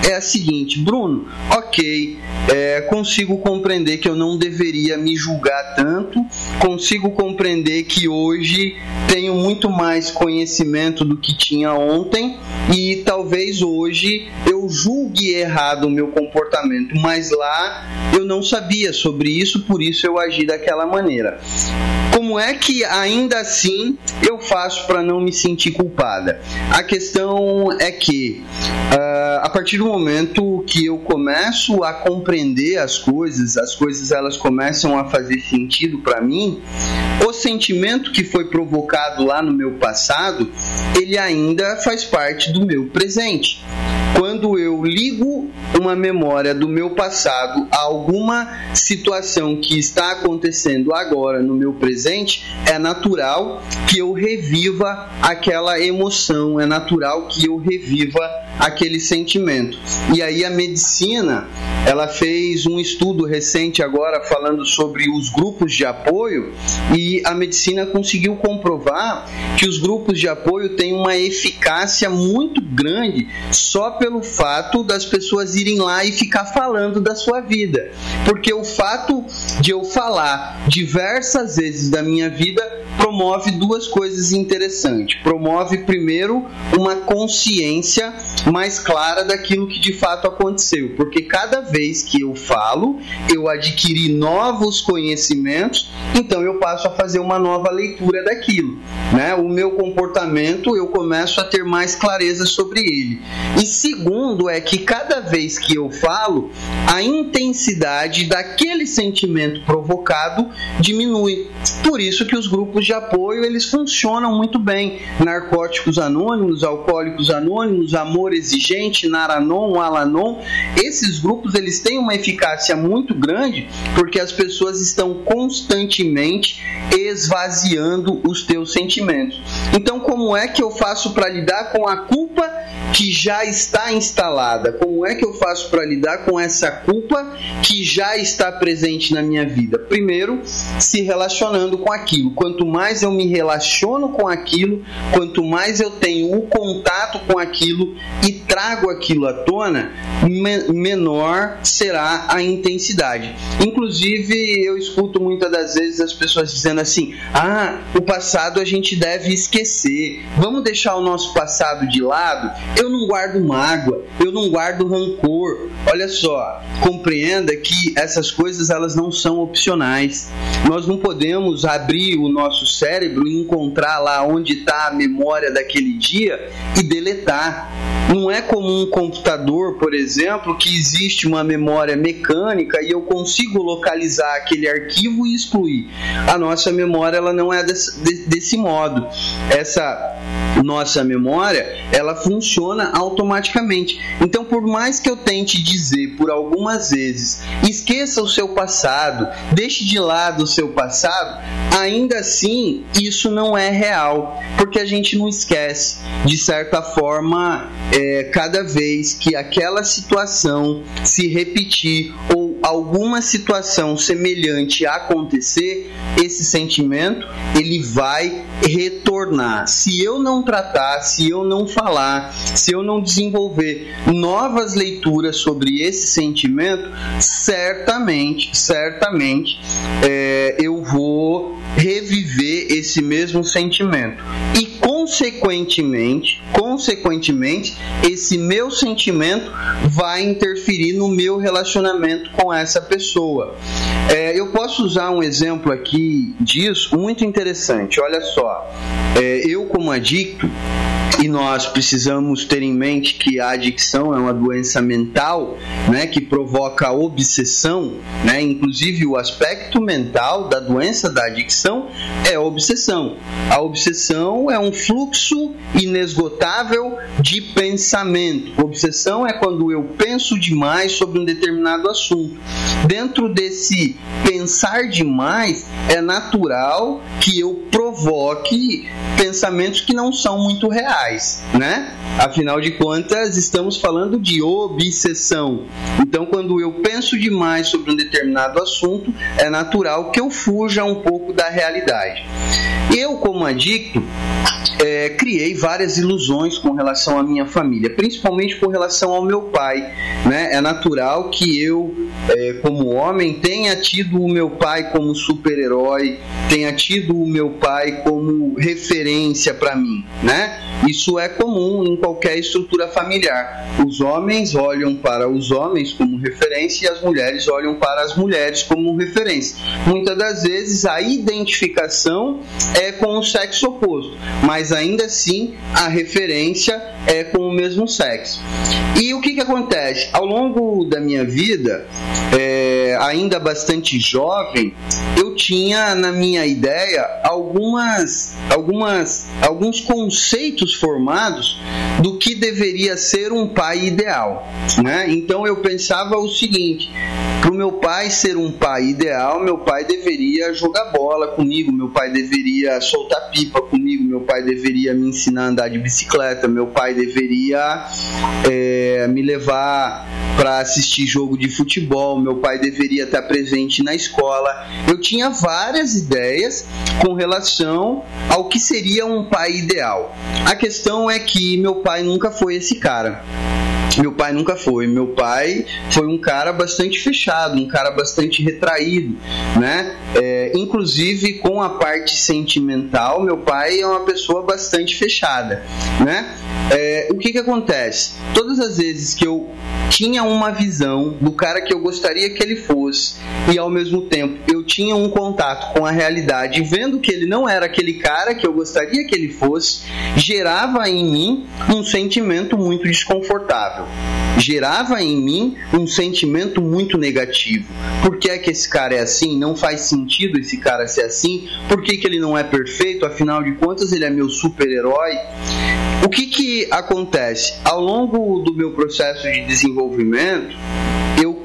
é a seguinte, Bruno, ok, é, consigo compreender que eu não deveria me julgar tanto, consigo compreender que hoje tenho muito mais conhecimento do que tinha ontem e talvez hoje eu julgue errado o meu comportamento, mas lá eu não sabia sobre isso, por isso eu agi daquela maneira. Como é que ainda assim eu faço para não me sentir culpada? A questão é que uh, a partir do momento que eu começo a compreender as coisas, as coisas elas começam a fazer sentido para mim, o sentimento que foi provocado lá no meu passado, ele ainda faz parte do meu presente. Quando eu ligo uma memória do meu passado a alguma situação que está acontecendo agora no meu presente, é natural que eu reviva aquela emoção, é natural que eu reviva aquele sentimento. E aí a medicina, ela fez um estudo recente agora falando sobre os grupos de apoio e a medicina conseguiu comprovar que os grupos de apoio têm uma eficácia muito grande só pelo fato das pessoas irem lá e ficar falando da sua vida. Porque o fato de eu falar diversas vezes da minha vida promove duas coisas interessantes. Promove, primeiro, uma consciência mais clara daquilo que de fato aconteceu, porque cada vez que eu falo, eu adquiri novos conhecimentos, então eu passo a fazer uma nova leitura daquilo. Né? O meu comportamento eu começo a ter mais clareza sobre ele. E segundo é que cada vez que eu falo, a intensidade daquele sentimento provocado diminui. Por isso que os grupos de apoio eles funcionam muito bem. Narcóticos anônimos, alcoólicos anônimos, amor exigente, Naranon, Alanon, esses grupos eles têm uma eficácia muito grande porque as pessoas estão constantemente esvaziando os teus sentimentos. Então, como é que eu faço para lidar com a culpa que já está instalada? Como é que eu faço para lidar com essa culpa que já está presente na minha vida? Primeiro, se relacionando com aquilo. Quanto mais eu me relaciono com aquilo, quanto mais eu tenho o contato com aquilo e trago aquilo à tona, menor será a intensidade. Inclusive, eu escuto muitas das vezes as pessoas dizendo assim: ah, o passado a gente deve esquecer, vamos deixar o nosso passado de lado. Eu não guardo mágoa, eu não guardo rancor. Olha só, compreenda que essas coisas elas não são opcionais. Nós não podemos abrir o nosso cérebro e encontrar lá onde está a memória daquele dia e deletar. Não é como um computador, por exemplo, que existe uma memória mecânica e eu consigo localizar aquele arquivo e excluir. A nossa memória ela não é desse, desse modo. Essa nossa memória ela funciona automaticamente. Então, por mais que eu tente dizer por algumas vezes, esqueça o seu passado, deixe de lado o seu passado, ainda assim isso não é real, porque a gente não esquece. De certa forma, é, cada vez que aquela situação se repetir ou alguma situação semelhante acontecer, esse sentimento ele vai retornar. Se eu não tratar, se eu não falar, se eu não desenvolver novas leituras sobre esse sentimento, certamente, certamente, é, eu vou reviver esse mesmo sentimento e consequentemente, consequentemente, esse meu sentimento vai interferir no meu relacionamento com essa pessoa. É, eu posso usar um exemplo aqui disso muito interessante. Olha só, é, eu como adicto e nós precisamos ter em mente que a adicção é uma doença mental, né, que provoca obsessão, né? Inclusive o aspecto mental da doença da adicção é a obsessão. A obsessão é um fluxo inesgotável de pensamento. Obsessão é quando eu penso demais sobre um determinado assunto. Dentro desse pensar demais, é natural que eu provoque pensamentos que não são muito reais, né? Afinal de contas, estamos falando de obsessão. Então, quando eu penso demais sobre um determinado assunto, é natural que eu fuja um pouco da realidade. Eu, como adicto, é, criei várias ilusões com relação à minha família, principalmente com relação ao meu pai. Né? É natural que eu, é, como homem, tenha tido o meu pai como super-herói, tenha tido o meu pai como referência para mim. Né? Isso é comum em qualquer estrutura familiar. Os homens olham para os homens como referência e as mulheres olham para as mulheres como referência. Muitas das vezes a identificação é com o sexo oposto, mas ainda assim a referência é com o mesmo sexo. E o que, que acontece? Ao longo da minha vida, é, ainda bastante jovem, eu tinha na minha ideia algumas, algumas, alguns conceitos formados do que deveria ser um pai ideal. Né? Então eu pensava o seguinte: para o meu pai ser um pai ideal, meu pai deveria jogar bola comigo, meu pai deveria soltar pipa comigo, meu pai deveria me ensinar a andar de bicicleta, meu pai deveria é, me levar para assistir jogo de futebol, meu pai deveria estar presente na escola. Eu tinha várias ideias com relação ao que seria um pai ideal. A questão é que meu pai nunca foi esse cara. Meu pai nunca foi. Meu pai foi um cara bastante fechado, um cara bastante retraído, né? É, inclusive com a parte sentimental, meu pai é uma pessoa bastante fechada, né? É, o que que acontece? Todas as vezes que eu tinha uma visão do cara que eu gostaria que ele fosse e ao mesmo tempo eu tinha um contato com a realidade, vendo que ele não era aquele cara que eu gostaria que ele fosse, gerava em mim um sentimento muito desconfortável. Gerava em mim um sentimento muito negativo. Por que é que esse cara é assim? Não faz sentido esse cara ser assim? Por que, que ele não é perfeito? Afinal de contas, ele é meu super-herói. O que, que acontece? Ao longo do meu processo de desenvolvimento,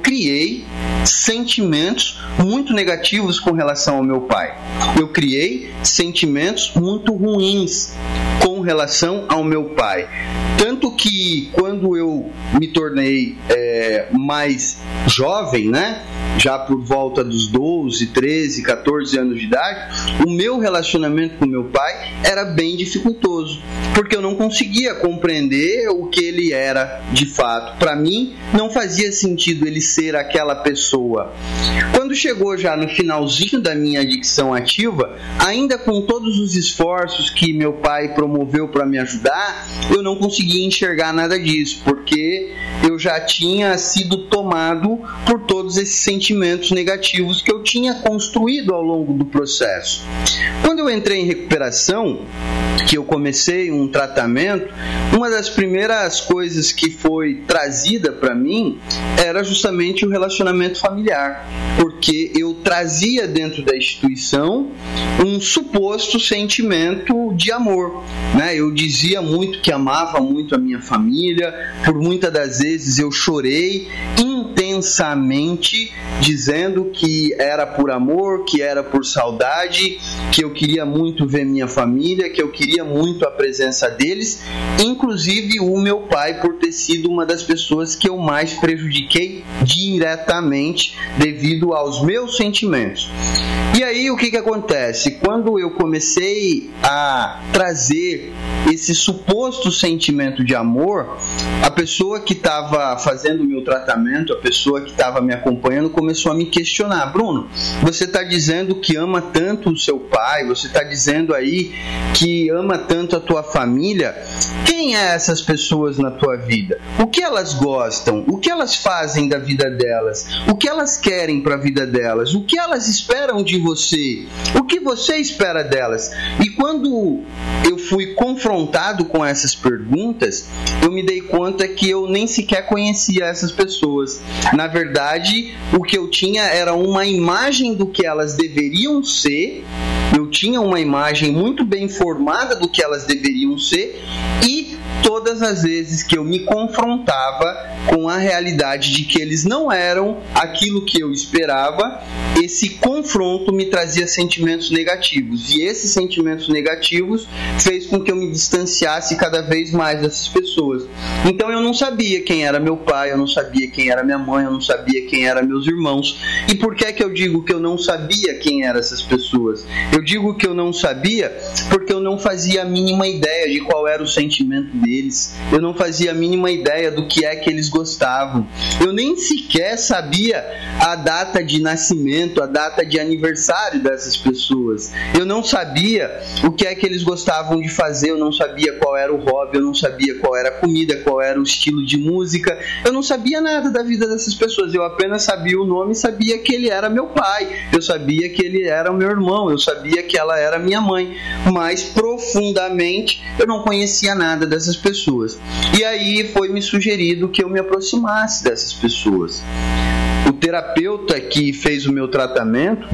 criei sentimentos muito negativos com relação ao meu pai. Eu criei sentimentos muito ruins com relação ao meu pai. Tanto que quando eu me tornei é, mais jovem, né? Já por volta dos 12, 13, 14 anos de idade, o meu relacionamento com meu pai era bem dificultoso, porque eu não conseguia compreender o que ele era de fato. Para mim, não fazia sentido ele ser aquela pessoa. Quando chegou já no finalzinho da minha adicção ativa, ainda com todos os esforços que meu pai promoveu para me ajudar, eu não conseguia enxergar nada disso, porque eu já tinha sido tomado por todos esses sentimentos negativos que eu tinha construído ao longo do processo. Eu entrei em recuperação, que eu comecei um tratamento, uma das primeiras coisas que foi trazida para mim era justamente o relacionamento familiar, porque eu trazia dentro da instituição um suposto sentimento de amor, né? Eu dizia muito que amava muito a minha família, por muitas das vezes eu chorei intensamente dizendo que era por amor, que era por saudade, que eu queria muito ver minha família, que eu queria muito a presença deles, inclusive o meu pai por ter sido uma das pessoas que eu mais prejudiquei diretamente devido aos meus sentimentos. E aí o que, que acontece? Quando eu comecei a trazer esse suposto sentimento de amor, a pessoa que estava fazendo o meu tratamento, a pessoa pessoa que estava me acompanhando começou a me questionar: Bruno, você está dizendo que ama tanto o seu pai, você está dizendo aí que ama tanto a tua família. Quem é essas pessoas na tua vida? O que elas gostam? O que elas fazem da vida delas? O que elas querem para a vida delas? O que elas esperam de você? O que você espera delas? E quando eu fui confrontado com essas perguntas, eu me dei conta que eu nem sequer conhecia essas pessoas. Na verdade, o que eu tinha era uma imagem do que elas deveriam ser, eu tinha uma imagem muito bem formada do que elas deveriam ser. E todas as vezes que eu me confrontava com a realidade de que eles não eram aquilo que eu esperava, esse confronto me trazia sentimentos negativos. E esses sentimentos negativos fez com que eu me distanciasse cada vez mais dessas pessoas. Então eu não sabia quem era meu pai, eu não sabia quem era minha mãe, eu não sabia quem eram meus irmãos. E por que é que eu digo que eu não sabia quem eram essas pessoas? Eu digo que eu não sabia porque eu não fazia a mínima ideia de qual era o sentimento deles. Eu não fazia a mínima ideia do que é que eles gostavam. Eu nem sequer sabia a data de nascimento, a data de aniversário dessas pessoas. Eu não sabia o que é que eles gostavam de fazer, eu não sabia qual era o hobby, eu não sabia qual era a comida, qual era o estilo de música. Eu não sabia nada da vida dessas pessoas. Eu apenas sabia o nome e sabia que ele era meu pai. Eu sabia que ele era meu irmão, eu sabia que ela era minha mãe, mas profundamente eu não conhecia nada dessas pessoas. E aí foi me sugerido que eu me aproximasse dessas pessoas. O terapeuta que fez o meu tratamento,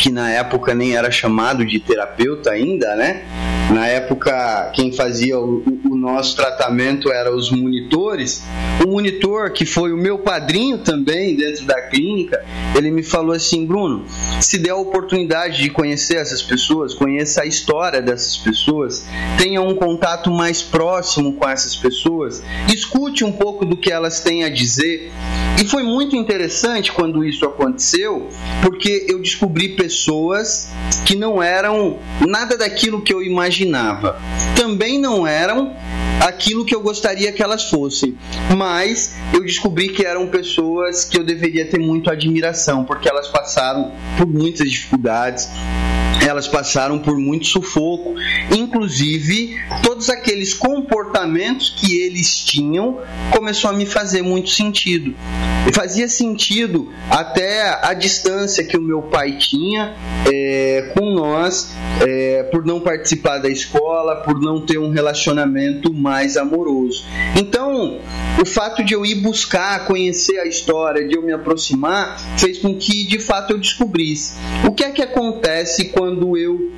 que na época nem era chamado de terapeuta ainda, né? Na época, quem fazia o, nosso tratamento era os monitores. O monitor, que foi o meu padrinho também dentro da clínica, ele me falou assim: Bruno, se der a oportunidade de conhecer essas pessoas, conheça a história dessas pessoas, tenha um contato mais próximo com essas pessoas, escute um pouco do que elas têm a dizer. E foi muito interessante quando isso aconteceu, porque eu descobri pessoas que não eram nada daquilo que eu imaginava. Também não eram aquilo que eu gostaria que elas fossem, mas eu descobri que eram pessoas que eu deveria ter muito admiração, porque elas passaram por muitas dificuldades, elas passaram por muito sufoco, inclusive todos aqueles comportamentos que eles tinham começou a me fazer muito sentido. E fazia sentido até a distância que o meu pai tinha é, com nós, é, por não participar da escola, por não ter um relacionamento mais amoroso. Então, o fato de eu ir buscar, conhecer a história, de eu me aproximar, fez com que de fato eu descobrisse o que é que acontece quando eu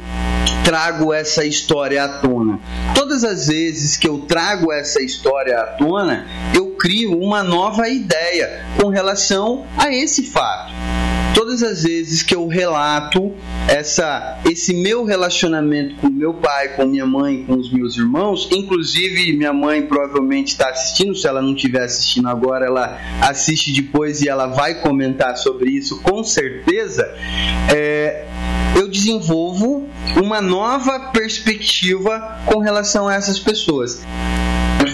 trago essa história à tona. Todas as vezes que eu trago essa história à tona, eu crio uma nova ideia com relação a esse fato todas as vezes que eu relato essa, esse meu relacionamento com meu pai, com minha mãe, com os meus irmãos, inclusive minha mãe provavelmente está assistindo, se ela não estiver assistindo agora, ela assiste depois e ela vai comentar sobre isso com certeza. É, eu desenvolvo uma nova perspectiva com relação a essas pessoas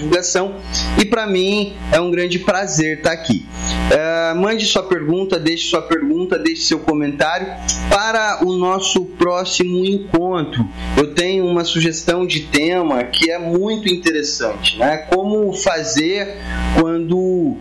divulgação e para mim é um grande prazer estar tá aqui. Uh, mande sua pergunta, deixe sua pergunta, deixe seu comentário para o nosso próximo encontro. Eu tenho uma sugestão de tema que é muito interessante, né? Como fazer quando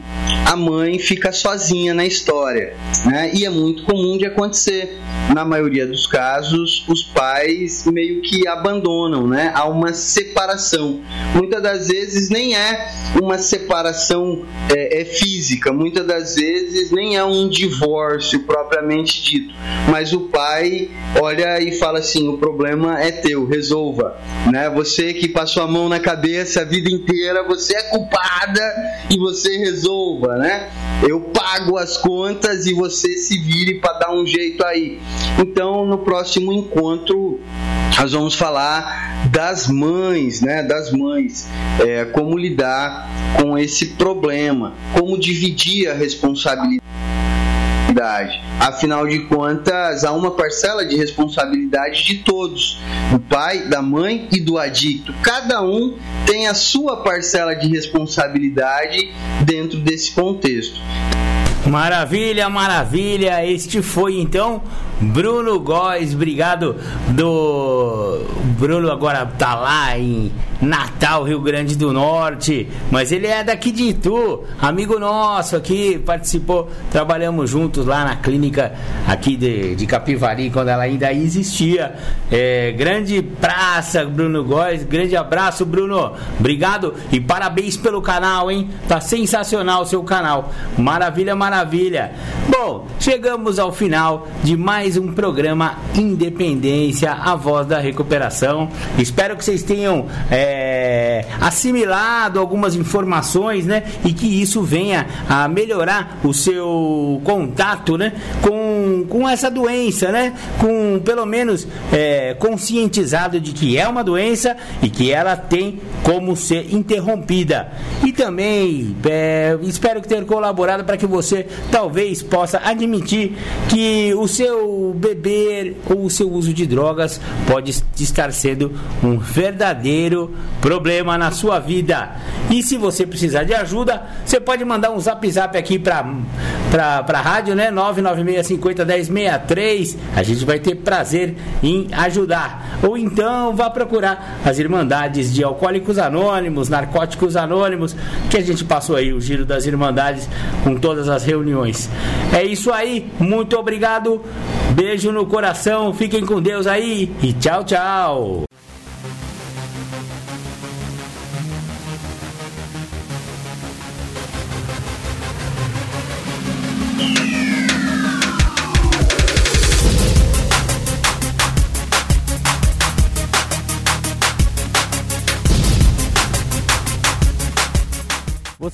a mãe fica sozinha na história, né? E é muito comum de acontecer. Na maioria dos casos, os pais meio que abandonam, né? Há uma separação. Muitas das vezes nem é uma separação é, é física, muitas das vezes nem é um divórcio propriamente dito, mas o pai olha e fala assim: o problema é teu, resolva, né? Você que passou a mão na cabeça a vida inteira, você é culpada e você resolva, né? Eu pago as contas e você se vire para dar um jeito aí. Então, no próximo encontro nós vamos falar das mães, né? Das mães, é, como lidar com esse problema, como dividir a responsabilidade. Afinal de contas, há uma parcela de responsabilidade de todos, do pai, da mãe e do adicto. Cada um tem a sua parcela de responsabilidade dentro desse contexto. Maravilha, maravilha. Este foi então Bruno Góes. Obrigado do Bruno agora tá lá em Natal, Rio Grande do Norte, mas ele é daqui de Itu, amigo nosso aqui, participou, trabalhamos juntos lá na clínica aqui de, de Capivari, quando ela ainda existia. É, grande praça, Bruno Góes, grande abraço, Bruno, obrigado e parabéns pelo canal, hein? Tá sensacional o seu canal, maravilha, maravilha. Bom, chegamos ao final de mais um programa Independência, a voz da recuperação. Espero que vocês tenham. É, assimilado algumas informações, né? E que isso venha a melhorar o seu contato, né? Com, com essa doença, né? Com pelo menos é, conscientizado de que é uma doença e que ela tem como ser interrompida. E também é, espero tenha colaborado para que você talvez possa admitir que o seu beber ou o seu uso de drogas pode estar sendo um verdadeiro problema na sua vida. E se você precisar de ajuda, você pode mandar um zap zap aqui para pra rádio, né? 996501063. A gente vai ter prazer em ajudar. Ou então vá procurar as Irmandades de Alcoólicos Anônimos, Narcóticos Anônimos, que a gente passou aí o giro das Irmandades com todas as reuniões. É isso aí, muito obrigado. Beijo no coração, fiquem com Deus aí e tchau, tchau.